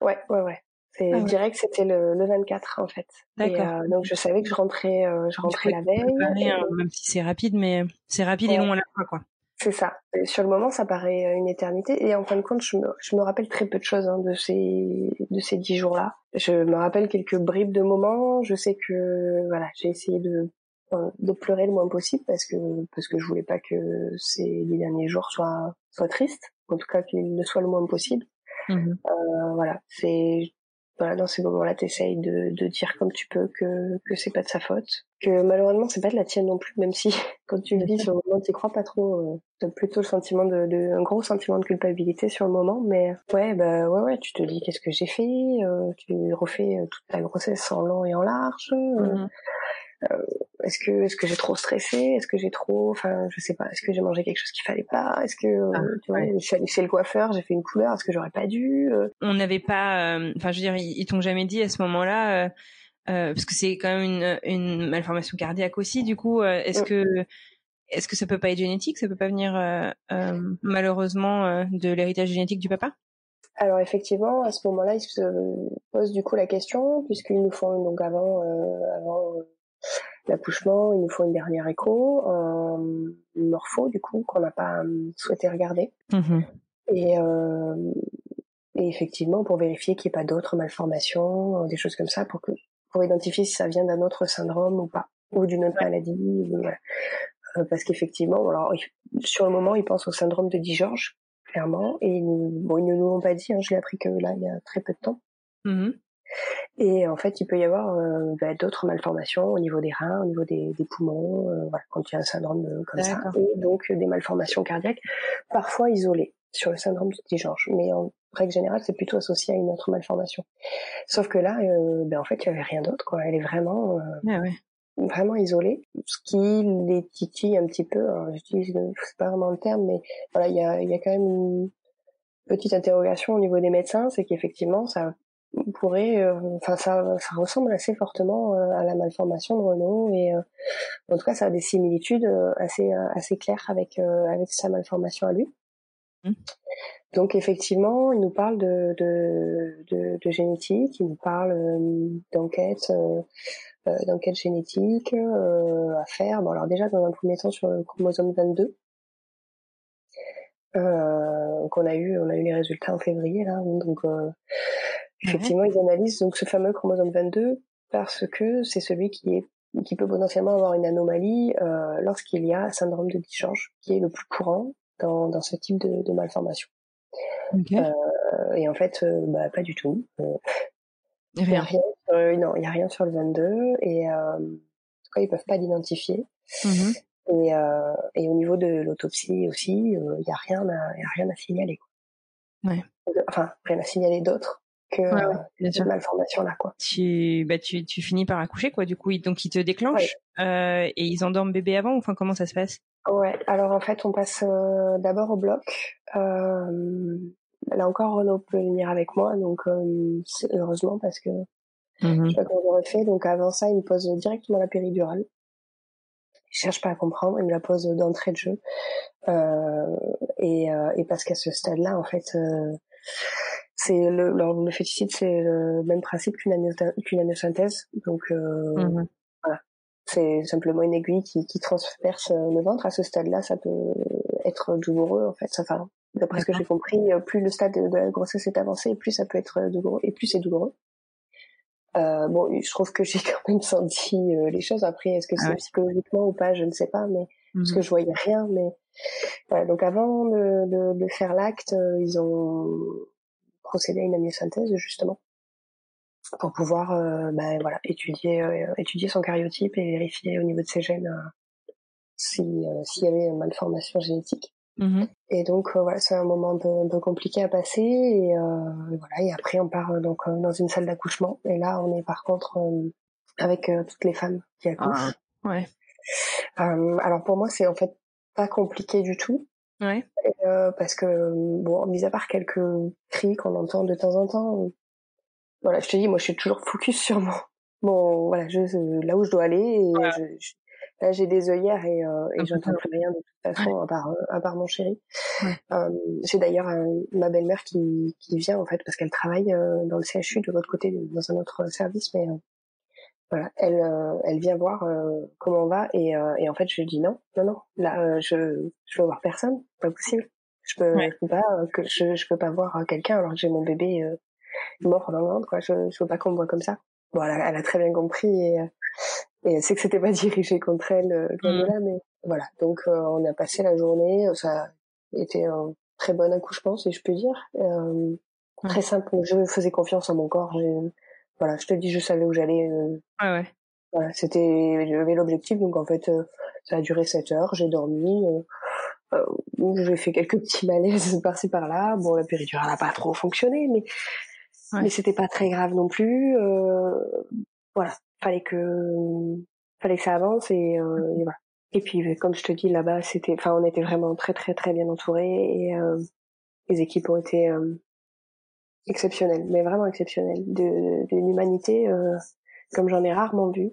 Ouais, ouais, ouais. C'est ah direct, c'était le, le 24 en fait. D'accord. Euh, donc je savais que je rentrais, euh, je rentrais la veille. Hein, même si c'est rapide, mais c'est rapide et long à la fois, quoi. C'est ça. sur le moment, ça paraît une éternité. Et en fin de compte, je me, je me rappelle très peu de choses hein, de ces de ces dix jours-là. Je me rappelle quelques bribes de moments. Je sais que voilà, j'ai essayé de de pleurer le moins possible parce que parce que je voulais pas que ces derniers jours soient soient tristes en tout cas qu'ils le soient le moins possible mhm. euh, voilà c'est voilà dans ces moments-là t'essayes de de dire comme tu peux que que c'est pas de sa faute que malheureusement c'est pas de la tienne non plus même si quand tu le dis sur le moment t'y crois pas trop euh, t'as plutôt le sentiment de, de, un gros sentiment de culpabilité sur le moment mais ouais bah ouais ouais tu te dis qu'est-ce que j'ai fait euh, tu refais euh, toute ta grossesse en long et en large. Euh, est-ce que est-ce que j'ai trop stressé? Est-ce que j'ai trop, enfin, je sais pas. Est-ce que j'ai mangé quelque chose qu'il fallait pas? Est-ce que euh, ah, tu vois, je suis allée chez le coiffeur, j'ai fait une couleur. Est-ce que j'aurais pas dû euh? On n'avait pas, enfin, je veux dire, ils, t'ont jamais dit à ce moment-là. parce que c'est quand même une, une malformation cardiaque aussi. Du coup, est-ce que est-ce que ça peut pas être génétique? Ça peut pas venir malheureusement de l'héritage génétique du papa? Alors effectivement, à ce moment-là, ils se posent du coup la question puisqu'ils nous font donc avant, avant l'accouchement, il nous faut une dernière écho, un morpho du coup qu'on n'a pas euh, souhaité regarder. Mm-hmm. Et, euh, et effectivement pour vérifier qu'il n'y ait pas d'autres malformations, euh, des choses comme ça, pour que pour identifier si ça vient d'un autre syndrome ou pas, ou d'une autre maladie. Euh, parce qu'effectivement, alors sur le moment, ils pensent au syndrome de Dijorge, clairement, et bon, ils ne nous l'ont pas dit. Hein, je l'ai appris que là, il y a très peu de temps. Mm-hmm. Et en fait, il peut y avoir euh, bah, d'autres malformations au niveau des reins, au niveau des, des poumons, euh, voilà, quand il y a un syndrome comme ça, et donc des malformations cardiaques, parfois isolées sur le syndrome de Petit-Georges. Mais en règle générale, c'est plutôt associé à une autre malformation. Sauf que là, euh, ben en fait, il y avait rien d'autre, quoi. Elle est vraiment, ah ouais. vraiment isolée, ce qui les titille un petit peu. Je dis, c'est pas vraiment le terme, mais voilà, il y a, il y a quand même une petite interrogation au niveau des médecins, c'est qu'effectivement, ça pourrait, euh, enfin ça, ça ressemble assez fortement euh, à la malformation de Renault et euh, en tout cas ça a des similitudes assez assez claires avec avec sa malformation à lui. Mmh. Donc effectivement, il nous parle de de, de, de génétique, il nous parle d'enquête d'enquête génétique à faire. Bon alors déjà dans un premier temps sur le chromosome 22. Euh, qu'on a eu, on a eu les résultats en février là, donc Effectivement, ils analysent donc ce fameux chromosome 22 parce que c'est celui qui est qui peut potentiellement avoir une anomalie euh, lorsqu'il y a syndrome de Dijorge, qui est le plus courant dans, dans ce type de, de malformation. Euh, et en fait, euh, bah, pas du tout. Euh, il n'y a rien. non, il y a rien sur le 22 et en tout cas, ils peuvent pas l'identifier. Mm-hmm. Et, et au niveau de l'autopsie aussi, il n'y a rien à, y a rien à signaler. Quoi. Ouais. Enfin, rien à signaler d'autre que ouais, cette malformation là quoi. Tu bah tu tu finis par accoucher quoi du coup. Donc ils te déclenchent euh, et ils endorment bébé avant enfin comment ça se passe? Ouais alors en fait on passe euh, d'abord au bloc. Euh, là encore Renaud peut venir avec moi donc euh, heureusement parce que mmh je sais pas comment j'aurais fait. Donc avant ça il me pose directement la péridurale. Je cherche pas à comprendre il me la pose d'entrée de jeu. Et et parce qu'à ce stade là en fait c'est le, le féticide, c'est le même principe qu'une amyosynthèse. Donc euh, mmh voilà, c'est simplement une aiguille qui, qui transperce le ventre. À ce stade-là, ça peut être douloureux en fait. Enfin, d'après ce que j'ai compris, plus le stade de la grossesse est avancé, plus ça peut être douloureux et plus c'est douloureux. Euh, bon, je trouve que j'ai quand même senti euh, les choses. Après, est-ce que ah c'est psychologiquement ou pas, je ne sais pas, mais parce que mmh je voyais rien. Mais voilà, donc avant de, de, de faire l'acte, euh, ils ont procéder à une amyosynthèse justement pour pouvoir euh, ben, voilà étudier euh, étudier son cariotype et vérifier au niveau de ses gènes euh, si s'il y avait une malformation génétique. Mmh et donc voilà, c'est un moment un peu, compliqué à passer et, voilà. Et après on part donc dans une salle d'accouchement et là on est par contre avec toutes les femmes qui accouchent. Ah, ouais. alors pour moi c'est en fait pas compliqué du tout Ouais. Euh, parce que bon, mis à part quelques cris qu'on entend de temps en temps, voilà, je te dis, moi, je suis toujours focus sur mon, bon, voilà, je, là où je dois aller. Et là, j'ai des œillères et, euh, et j'entends plus rien de toute façon à part à part mon chéri. Euh, j'ai d'ailleurs ma belle-mère qui qui vient en fait parce qu'elle travaille euh, dans le CHU de l'autre côté, dans un autre service, mais voilà, elle, euh, elle vient voir euh, comment on va et, euh, et en fait je lui dis non, non, non, là je je veux voir personne, pas possible. Je peux, je peux pas que je, je peux pas voir quelqu'un alors que j'ai mon bébé mort dans le ventre, quoi. Je, je veux pas qu'on me voit comme ça. Bon, elle a, elle a très bien compris et, et elle sait que c'était pas dirigé contre elle mmh. là, mais voilà. Donc on a passé la journée, ça a été un très bon accouchement si je peux dire. Très simple, je faisais confiance en mon corps. J'ai voilà, je te dis, je savais où j'allais. Euh, ouais, ouais. Voilà, c'était, j'avais l'objectif, donc en fait, euh, ça a duré 7 heures, j'ai dormi, euh, euh, j'ai fait quelques petits malaises par-ci par-là. Bon, la péridurale n'a pas trop fonctionné, mais mais c'était pas très grave non plus. Euh, voilà, fallait que fallait que ça avance et, euh, et voilà. Et puis, comme je te dis, là-bas, c'était, enfin, on était vraiment très très très bien entourés et les équipes ont été exceptionnel, mais vraiment exceptionnel, d'une humanité euh, comme j'en ai rarement vu.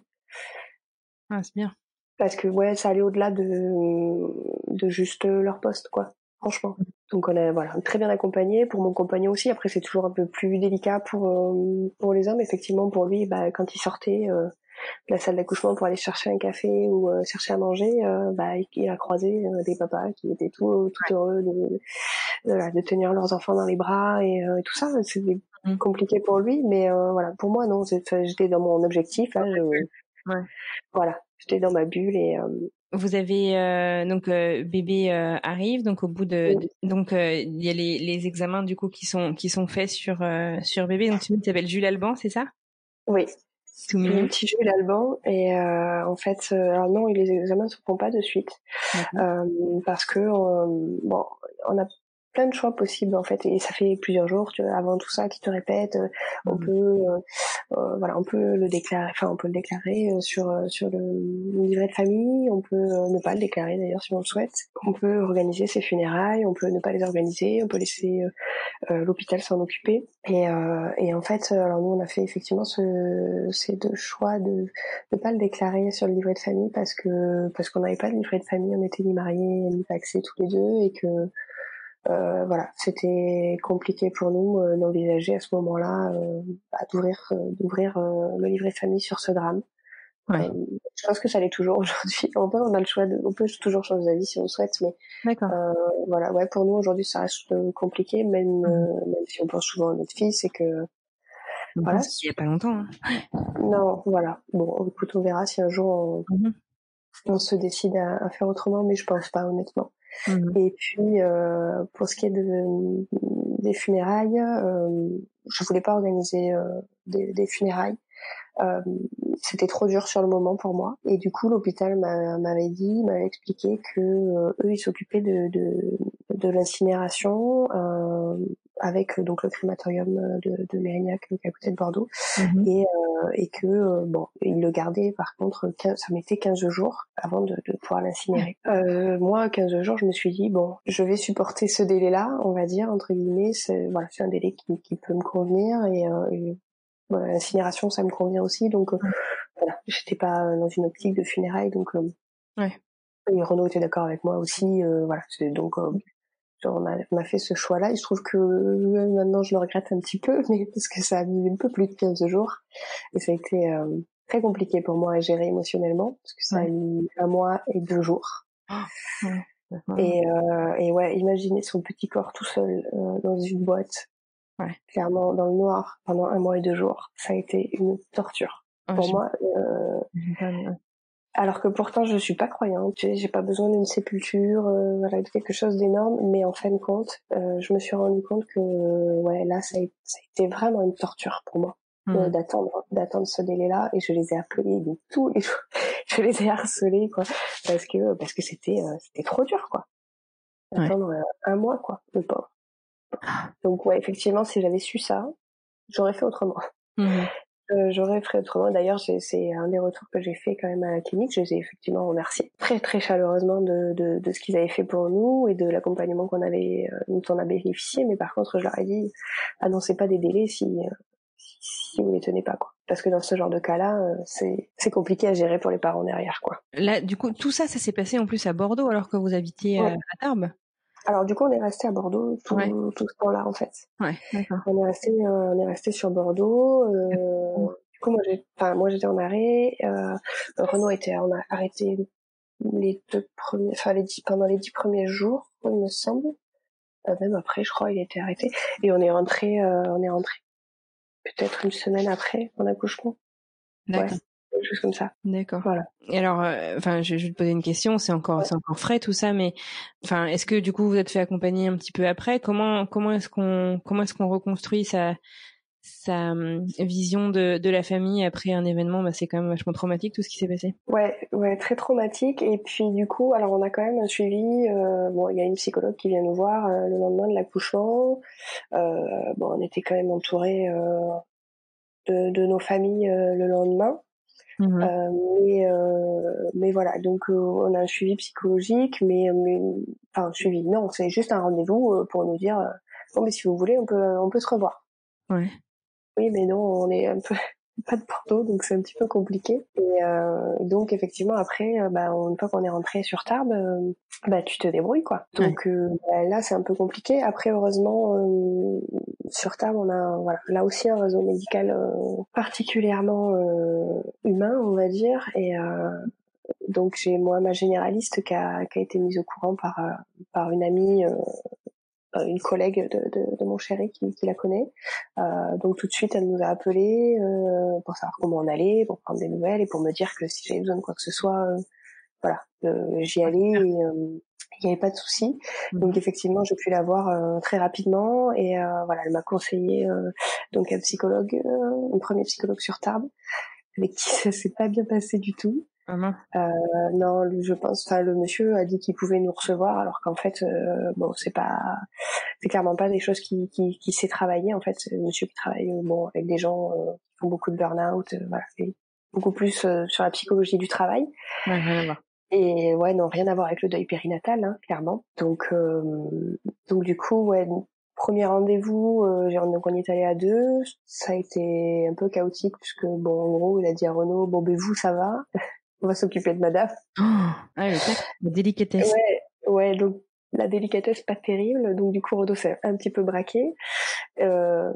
Ah, c'est bien. Parce que ouais, ça allait au-delà de de juste leur poste, quoi. Franchement. Donc on est voilà très bien accompagné pour mon compagnon aussi. Après c'est toujours un peu plus délicat pour euh, pour les hommes. Effectivement pour lui, bah, quand il sortait euh, la salle d'accouchement pour aller chercher un café ou euh, chercher à manger, euh, bah, il a croisé euh, des papas qui étaient tout, tout heureux de, de, tenir leurs enfants dans les bras et, tout ça. C'était mmh. compliqué pour lui, mais voilà, pour moi non, j'étais dans mon objectif. Là, je, voilà, j'étais dans ma bulle et vous avez donc bébé arrive donc au bout de, donc il y a les, les examens du coup qui sont qui sont faits sur sur bébé donc tu s'appelle Jules Alban c'est ça? Oui tout mignon. petit jeu l'Alban et euh, en fait euh, non les examens ne se font pas de suite. Euh, parce que bon on a plein de choix possibles en fait. Et ça fait plusieurs jours tu vois, avant tout ça qui te répète euh, on mmh. peut euh, euh, voilà on peut le déclarer enfin on peut le déclarer sur sur le, livret de famille on peut ne pas le déclarer d'ailleurs si on le souhaite. On peut organiser ses funérailles on peut ne pas les organiser on peut laisser l'hôpital s'en occuper. Et et en fait alors nous on a fait effectivement ce, ces deux choix de ne pas le déclarer sur le livret de famille parce que parce qu'on n'avait pas de livret de famille on était ni mariés ni paxés tous les deux et que euh, voilà, c'était compliqué pour nous euh, d'envisager à ce moment-là euh, bah, d'ouvrir euh, d'ouvrir le livret de famille sur ce drame. Ouais. je pense que ça l'est toujours aujourd'hui. On peut, on a le choix de, on peut toujours changer d'avis si on le souhaite, mais voilà, ouais, pour nous aujourd'hui ça reste compliqué, même mmh. même si on pense souvent à notre fils et que voilà. Il y a pas longtemps. Hein. Non, voilà. Bon, écoute, on verra si un jour on, mmh on se décide à, à, faire autrement, mais je pense pas honnêtement. Mmh. Et puis euh, pour ce qui est de, des funérailles, euh, je voulais pas organiser euh, des, des, funérailles Euh, c'était trop dur sur le moment pour moi. Et du coup, l'hôpital m'avait dit, m'avait expliqué que euh, eux, ils s'occupaient de, de, de l'incinération euh, avec donc le crématorium de, de Mérignac, qui est à côté de Bordeaux, mhm. et, et que bon, ils le gardaient. Par contre, ça mettait 15 jours avant de, de pouvoir l'incinérer. moi, 15 jours, je me suis dit bon, je vais supporter ce délai-là, on va dire entre guillemets. C'est voilà, c'est un délai qui, qui peut me convenir et, et l'incinération, ça me convient aussi. Donc, euh, voilà, j'étais pas dans une optique de funérailles. Donc, euh, ouais. Et Renaud était d'accord avec moi aussi. Euh, voilà, c'est on a, on a, fait ce choix-là. Il se trouve que maintenant je le regrette un petit peu, mais parce que ça a mis un peu plus de 15 jours et ça a été très compliqué pour moi à gérer émotionnellement parce que ça a mis un mois et deux jours. Ah, et, euh, et ouais, imaginez son petit corps tout seul dans une boîte Clairement, dans le noir, pendant un mois et deux jours, ça a été une torture. pour moi, euh... alors que pourtant je suis pas croyante, j'ai pas besoin d'une sépulture, euh, voilà, de quelque chose d'énorme, mais en fin de compte, euh, je me suis rendu compte que ouais, là ça a, ça a été vraiment une torture pour moi. Euh, mmh. d'attendre d'attendre ce délai là et je les ai appelés de tous les jours je les ai harcelés quoi parce que parce que c'était euh, c'était trop dur quoi d'attendre un mois quoi le pauvre donc ouais, effectivement, si j'avais su ça, j'aurais fait autrement. Mmh. Euh, j'aurais fait autrement. D'ailleurs, c'est un des retours que j'ai fait quand même à la clinique. Je les ai effectivement remerciés très très chaleureusement de, de, de ce qu'ils avaient fait pour nous et de l'accompagnement qu'on avait euh, dont on a bénéficié. Mais par contre, je leur ai dit annoncez pas des délais si euh, si vous les tenez pas quoi. Parce que dans ce genre de cas-là, euh, c'est c'est compliqué à gérer pour les parents derrière quoi. Là, du coup, tout ça, ça s'est passé en plus à Bordeaux alors que vous habitiez à Tarbes? Alors du coup, on est resté à Bordeaux tout, tout ce temps-là en fait. Ouais, on est resté, euh, on est resté sur Bordeaux. Euh, du coup, moi, j'ai, enfin, moi, j'étais en arrêt. Euh, Renaud était, on a arrêté les deux premiers, enfin les dix, pendant les dix premiers jours, il me semble. Euh, même après, je crois, il était arrêté. Et on est rentré, euh, on est rentré peut-être une semaine après mon accouchement. D'accord chose comme ça. D'accord. Voilà. Et alors, euh, enfin, je, je, vais te poser une question. C'est encore, c'est encore frais tout ça, mais enfin, est-ce que du coup vous êtes fait accompagner un petit peu après? Comment, comment est-ce qu'on, comment est-ce qu'on reconstruit sa, sa hum, vision de, de la famille après un événement? Bah, C'est quand même vachement traumatique tout ce qui s'est passé. Ouais, ouais, très traumatique. Et puis du coup, alors on a quand même un suivi. Euh, bon, il y a une psychologue qui vient nous voir euh, le lendemain de l'accouchement. Euh, bon, on était quand même entouré de, de, nos familles le lendemain. Mmh euh, mais, euh, mais voilà, donc euh, on a un suivi psychologique, mais, mais enfin suivi, non, c'est juste un rendez-vous pour nous dire bon, mais si vous voulez, on peut on peut se revoir. Ouais. Oui, mais non, on est un peu pas de Porto, donc c'est un petit peu compliqué. Et euh, donc effectivement après, euh, bah, une fois qu'on est rentré sur Tarbes, euh, bah tu te débrouilles quoi. Donc euh, bah, là c'est un peu compliqué. Après heureusement sur Tarbes on a voilà là aussi un réseau médical particulièrement humain on va dire et donc j'ai moi ma généraliste qui a, qui a été mise au courant par par une amie euh, une collègue de, de, de mon chéri qui, qui, la connaît. Euh, donc tout de suite, elle nous a appelé euh, pour savoir comment on allait, pour prendre des nouvelles et pour me dire que si j'avais besoin de quoi que ce soit, euh, voilà, euh, j'y allais et il n'y avait pas de souci. Mmh. Donc effectivement, j'ai pu la voir très rapidement et voilà, elle m'a conseillé donc un psychologue, un premier psychologue sur Tarbes, avec qui ça s'est pas bien passé du tout. Euh, non, je pense. Enfin, le monsieur a dit qu'il pouvait nous recevoir, alors qu'en fait, euh, bon, c'est pas, c'est clairement pas des choses qui qui, qui sait travailler. En fait, c'est le monsieur qui travaille bon avec des gens euh, qui font beaucoup de burn-out. voilà, c'est beaucoup plus sur la psychologie du travail. Ouais, rien à voir. Et ouais, non, rien à voir avec le deuil périnatal, hein, clairement. Donc, donc du coup, ouais, premier rendez-vous, euh, donc on y est allé à deux. Ça a été un peu chaotique puisque bon, en gros, il a dit à Renaud, bon ben vous, ça va on va s'occuper de madame. Oh, ah, la délicatesse. Ouais, ouais, donc la délicatesse pas terrible, donc du coup Rodo s'est un petit peu braqué. Euh,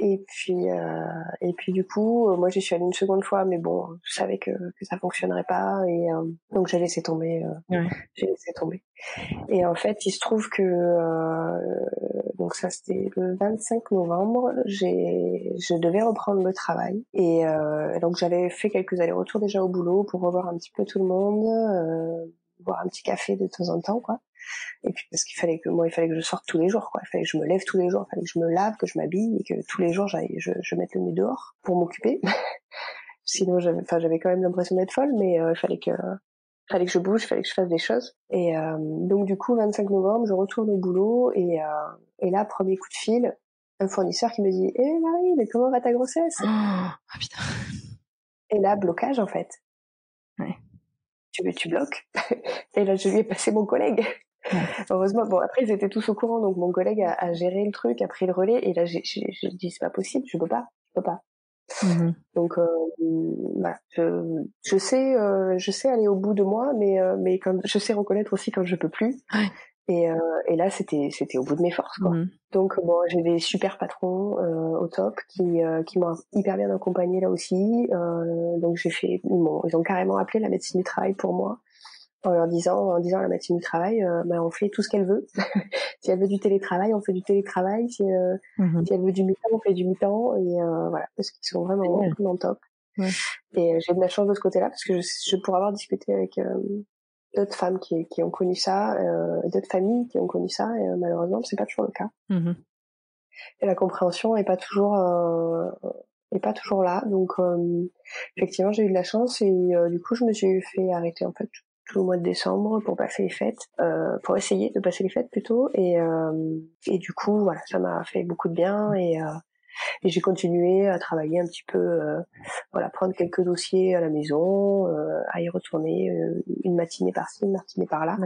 et puis euh, et puis du coup, euh, moi j'y suis allée une seconde fois, mais bon, je savais que que ça fonctionnerait pas et euh, donc j'ai laissé tomber. Euh, J'ai laissé tomber. Et en fait, il se trouve que donc ça c'était le 25 novembre, j'ai je devais reprendre le travail et donc j'avais fait quelques allers-retours déjà au boulot pour revoir un petit peu tout le monde, boire un petit café de temps en temps quoi. Et puis parce qu'il fallait que moi, il fallait que je sorte tous les jours, quoi. Il fallait que je me lève tous les jours, il fallait que je me lave, que je m'habille et que tous les jours, j'aille, je, je mette le nez dehors pour m'occuper. Sinon, j'avais, enfin, j'avais quand même l'impression d'être folle, mais il fallait que fallait que je bouge, fallait que je fasse des choses. Et euh, donc du coup, 25 novembre, je retourne au boulot et, euh, et là, premier coup de fil, un fournisseur qui me dit "Eh Marie, mais comment va ta grossesse? Oh, Ah putain. Et là, blocage en fait. Ouais. Tu, tu bloques. et là, je lui ai passé mon collègue. Ouais. Heureusement, bon après ils étaient tous au courant, donc mon collègue a, a géré le truc, a pris le relais, et là j'ai dit c'est pas possible, je peux pas, je peux pas. Mmh. Donc euh, voilà, je, je sais, euh, je sais aller au bout de moi, mais euh, mais quand je sais reconnaître aussi quand je peux plus. Ouais. Et, euh, et là, c'était c'était au bout de mes forces. Quoi. Mmh. Donc bon, j'ai des super patrons euh, au top qui euh, qui m'ont hyper bien accompagné là aussi. donc j'ai fait, bon, ils ont carrément appelé la médecine du travail pour moi en leur disant, en disant à la médecine du travail, euh, bah, on fait tout ce qu'elle veut. si elle veut du télétravail, on fait du télétravail. Si, euh, mmh. si elle veut du mi-temps, on fait du mi-temps. Et euh, voilà, parce qu'ils sont vraiment, Ouais. vraiment top. Ouais. Et euh, j'ai de la chance de ce côté-là, parce que je, je pourrais avoir discuté avec euh, d'autres femmes qui, qui ont connu ça, euh, d'autres familles qui ont connu ça, et euh, malheureusement, c'est pas toujours le cas. Mmh. Et la compréhension est pas toujours euh, est pas toujours là. Donc euh, effectivement, j'ai eu de la chance et euh, du coup, je me suis fait arrêter en fait tout le mois de décembre pour passer les fêtes, euh, pour essayer de passer les fêtes plutôt. Et, euh, et du coup, voilà, ça m'a fait beaucoup de bien et, euh, et j'ai continué à travailler un petit peu, euh, voilà, prendre quelques dossiers à la maison, euh, à y retourner une matinée par-ci, une matinée par-là,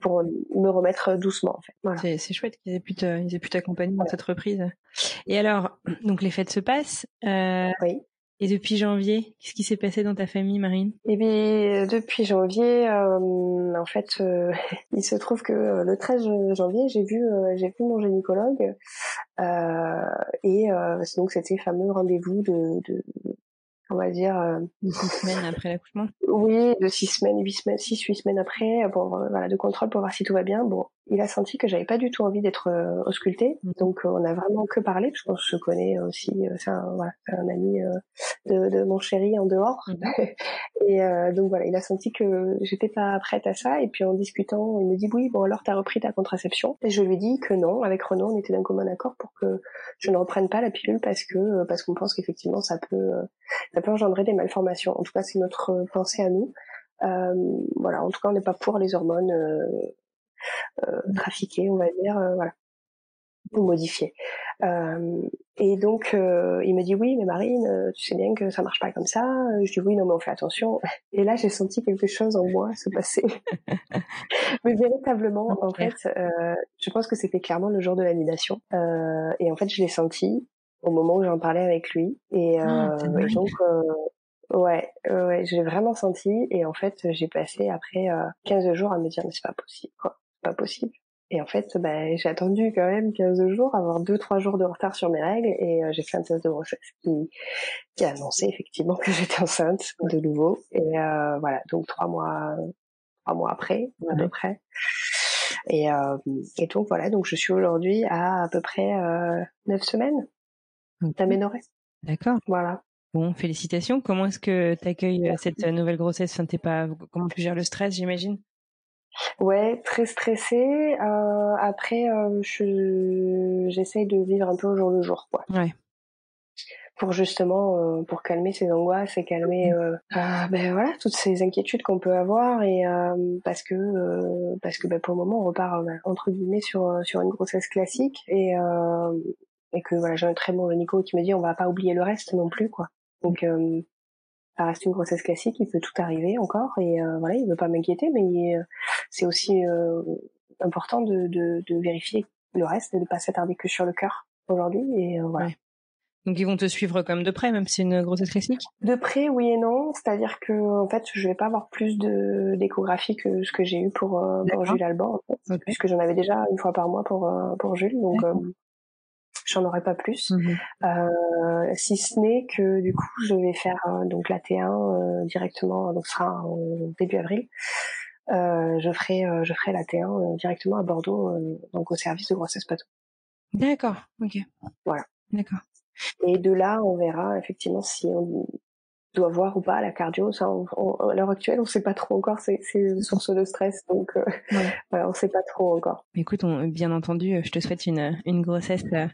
pour me remettre doucement en fait. Voilà. C'est, c'est chouette qu'ils aient pu te, ils aient pu t'accompagner dans cette reprise. Et alors, donc les fêtes se passent. Euh, Oui. Et depuis janvier, qu'est-ce qui s'est passé dans ta famille, Marine? Et bien, depuis janvier, euh, en fait, euh, il se trouve que euh, le 13 janvier, j'ai vu, euh, j'ai vu mon gynécologue, euh, et euh, donc c'était le fameux rendez-vous de, de, on va dire, euh, Une semaine après l'accouchement? oui, de six semaines, huit semaines, six, huit semaines après, pour euh, voilà, de contrôle pour voir si tout va bien. Bon, il a senti que j'avais pas du tout envie d'être euh, auscultée, Mhm. donc euh, on a vraiment que parlé, parce qu'on se connaît aussi. euh, c'est un, voilà, un ami euh, de, de mon chéri en dehors, Mhm. et euh, donc voilà, il a senti que j'étais pas prête à ça. Et puis en discutant, il me dit oui, bon alors t'as repris ta contraception? Et je lui dis que non. Avec Renaud, on était d'un commun accord pour que je ne reprenne pas la pilule parce que parce qu'on pense qu'effectivement ça peut ça peut engendrer des malformations. En tout cas, c'est notre pensée à nous. Euh, voilà, en tout cas, on n'est pas pour les hormones euh, trafiquées, on va dire, euh, voilà, ou modifiées. Euh, et donc, euh, il me dit oui, mais Marine, euh, tu sais bien que ça marche pas comme ça. Je dis oui, non, mais on fait attention. Et là, j'ai senti quelque chose en moi se passer. mais véritablement, en fait, euh, je pense que c'était clairement le jour de l'annulation. Euh, et en fait, je l'ai senti au moment où j'en parlais avec lui. Et, euh, Ah, et donc, euh, ouais, ouais, je l'ai vraiment senti. Et en fait, j'ai passé après euh, 15 jours à me dire, mais c'est pas possible, quoi. Pas possible. Et en fait, ben, j'ai attendu quand même 15 jours, avoir 2-3 jours de retard sur mes règles, et euh, j'ai fait un test de grossesse qui, qui a annoncé effectivement que j'étais enceinte de nouveau. Et euh, voilà, donc trois mois, trois mois après, à peu près. Et, euh, et donc voilà, donc je suis aujourd'hui à à peu près euh, 9 semaines Ok. d'aménorrhée. D'accord. Voilà. Bon, félicitations. Comment est-ce que tu accueilles cette euh, nouvelle grossesse? Enfin, t'es pas... Comment tu gères le stress, j'imagine? Ouais, très stressée. Euh, après, euh, je j'essaye de vivre un peu au jour le jour, quoi. Ouais. Pour justement, euh, pour calmer ces angoisses et calmer, euh, euh, ben voilà, toutes ces inquiétudes qu'on peut avoir et euh, parce que euh, parce que ben, pour le moment on repart euh, entre guillemets sur sur une grossesse classique et euh, et que voilà j'ai un très bon gynéco qui me dit on va pas oublier le reste non plus quoi. Donc euh, ça reste une grossesse classique, il peut tout arriver encore et euh, voilà il veut pas m'inquiéter mais euh, c'est aussi euh, important de, de, de vérifier le reste et de pas s'attarder que sur le cœur aujourd'hui et euh, voilà. Ouais. Donc ils vont te suivre comme de près, même si c'est une grossesse classique? De près, oui et non. C'est-à-dire que en fait, je vais pas avoir plus de d'échographie que ce que j'ai eu pour, euh, pour. Jules Alban, en fait, Ok. puisque j'en avais déjà une fois par mois pour euh, pour Jules, donc euh, j'en aurai pas plus. Euh, si ce n'est que du coup, je vais faire donc la T1 euh, directement, donc ce sera en début avril. Euh, je ferai euh, je ferai la T1 euh, directement à Bordeaux, donc au service de grossesse pato. D'accord. Ok. Voilà. D'accord. Et de là, on verra effectivement si on doit voir ou pas la cardio. Ça, à l'heure actuelle, on ne sait pas trop encore. C'est une source de stress, donc euh, voilà, on ne sait pas trop encore. Écoute, on, bien entendu, je te souhaite une, une grossesse euh,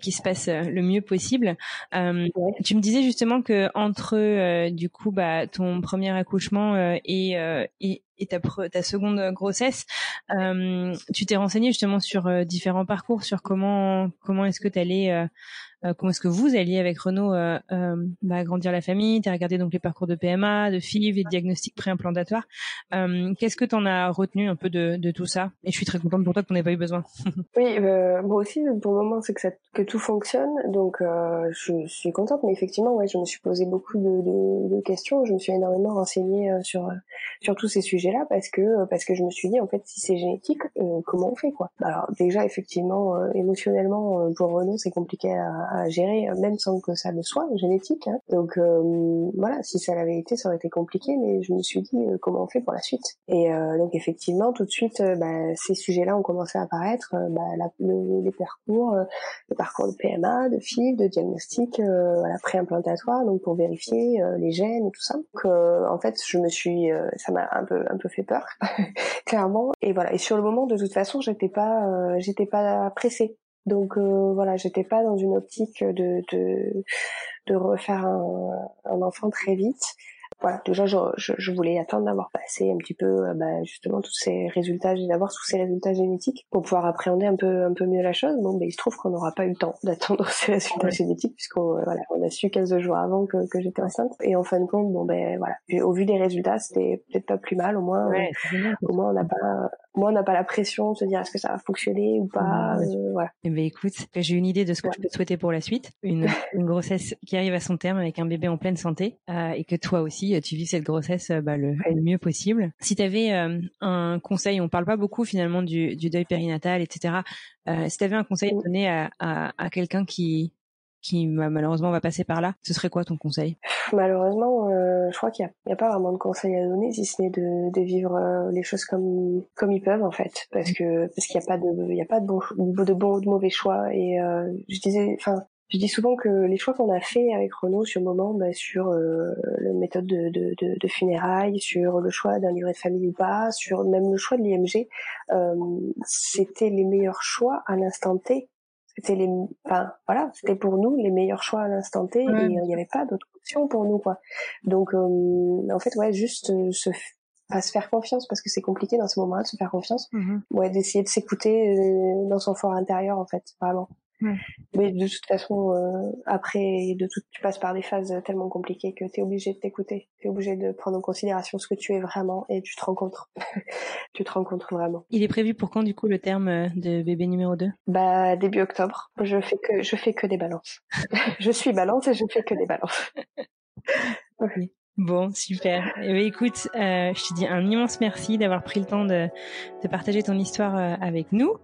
qui se passe le mieux possible. Euh, Tu me disais justement que entre du coup, bah, ton premier accouchement et, et et ta, seconde grossesse, euh, tu t'es renseigné justement sur différents parcours, sur comment comment est-ce que tu allais euh, euh, comment est-ce que vous alliez avec Renaud euh, euh, bah, agrandir la famille Tu as regardé donc les parcours de PMA, de FIV et de diagnostic préimplantatoire. Qu'est-ce que tu en as retenu un peu de, tout ça? Et je suis très contente pour toi qu'on n'ait pas eu besoin. oui, moi aussi, pour le moment, c'est que, tout fonctionne. Donc, je, suis contente. Mais effectivement, ouais, je me suis posé beaucoup de, de, questions. Je me suis énormément renseignée sur, sur tous ces sujets-là parce que, parce que je me suis dit, en fait, si c'est génétique, comment on fait quoi? Alors, déjà, effectivement, émotionnellement, pour Renaud, c'est compliqué à, gérer, euh, même sans que ça le soit, génétique. Hein. Donc euh, voilà, si ça l'avait été, ça aurait été compliqué, mais je me suis dit euh, comment on fait pour la suite? Et donc effectivement, tout de suite, bah, ces sujets-là ont commencé à apparaître, bah, les parcours, le parcours de PMA, de FIV, de diagnostic, voilà, préimplantatoire, donc pour vérifier les gènes tout ça. Donc en fait, je me suis, ça m'a un peu un peu fait peur, clairement. Et voilà. Et sur le moment, de toute façon, j'étais pas, j'étais pas pressée. Donc euh, voilà, j'étais pas dans une optique de de, refaire un enfant très vite voilà, déjà je, je, voulais attendre d'avoir passé un petit peu euh, bah, justement tous ces résultats, d'avoir tous ces résultats génétiques pour pouvoir appréhender un peu un peu mieux la chose. Bon, mais il se trouve qu'on n'aura pas eu le temps d'attendre ces résultats génétiques puisqu'on euh, voilà, on a su 15 jours avant que, que j'étais enceinte. Et en fin de compte, bon ben voilà, au vu des résultats, c'était peut-être pas plus mal. Au moins, euh, au moins on n'a pas moi, on n'a pas la pression de se dire est-ce que ça va fonctionner ou pas. voilà. Eh ben, écoute, j'ai une idée de ce que je peux te souhaiter pour la suite. Une, une, grossesse qui arrive à son terme avec un bébé en pleine santé euh, et que toi aussi, euh, tu vis cette grossesse euh, bah, le, mieux possible. Si tu avais euh, un conseil, on parle pas beaucoup finalement du, du deuil périnatal, etc. Euh, si tu avais un conseil à donner à, à, à quelqu'un qui qui bah, malheureusement va passer par là, ce serait quoi ton conseil? Malheureusement, euh, je crois qu'il n'y a, a, pas vraiment de conseil à donner, si ce n'est de, de, vivre euh, les choses comme comme ils peuvent en fait, parce que parce qu'il n'y a pas de il y a pas de bon de bon de mauvais choix. Et euh, je disais enfin je dis souvent que les choix qu'on a fait avec Renaud sur le moment, bah, sur euh, la méthode de, de, de, de, funérailles, sur le choix d'un livret de famille ou pas, sur même le choix de l'IMG, euh, c'était les meilleurs choix à l'instant T. C'était les, enfin voilà, c'était pour nous les meilleurs choix à l'instant T et il n'y avait pas d'autre option pour nous quoi. Donc euh, en fait ouais, juste euh, se à se faire confiance parce que c'est compliqué dans ce moment-là de se faire confiance. Mm-hmm. Ouais, d'essayer de s'écouter dans son fort intérieur en fait, vraiment. Mais de toute façon, euh, après, de tout, tu passes par des phases tellement compliquées que tu es obligé de t'écouter. Tu es obligé de prendre en considération ce que tu es vraiment et tu te rencontres. tu te rencontres vraiment. Il est prévu pour quand, du coup, le terme euh, de bébé numéro 2 Bah, début octobre. Je fais que, je fais que des balances. je suis balance et je fais que des balances. Bon, super. Eh ben, écoute, euh, je te dis un immense merci d'avoir pris le temps de, de partager ton histoire euh, avec nous.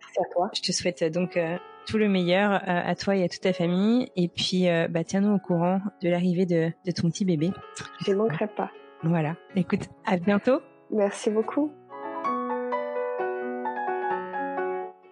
Merci à toi. Je te souhaite donc euh, tout le meilleur euh, à toi et à toute ta famille. Et puis, euh, bah, tiens-nous au courant de l'arrivée de, de ton petit bébé. Je ne manquerai pas. Voilà. Écoute, à bientôt. Merci beaucoup.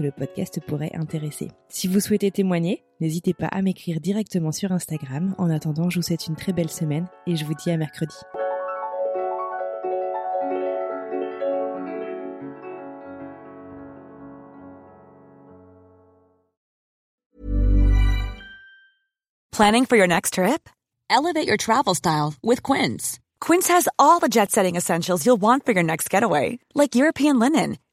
le podcast pourrait intéresser. Si vous souhaitez témoigner, n'hésitez pas à m'écrire directement sur Instagram. En attendant, je vous souhaite une très belle semaine et je vous dis à mercredi. Planning for your next trip? Elevate your travel style with Quince. Quince has all the jet-setting essentials you'll want for your next getaway, like European linen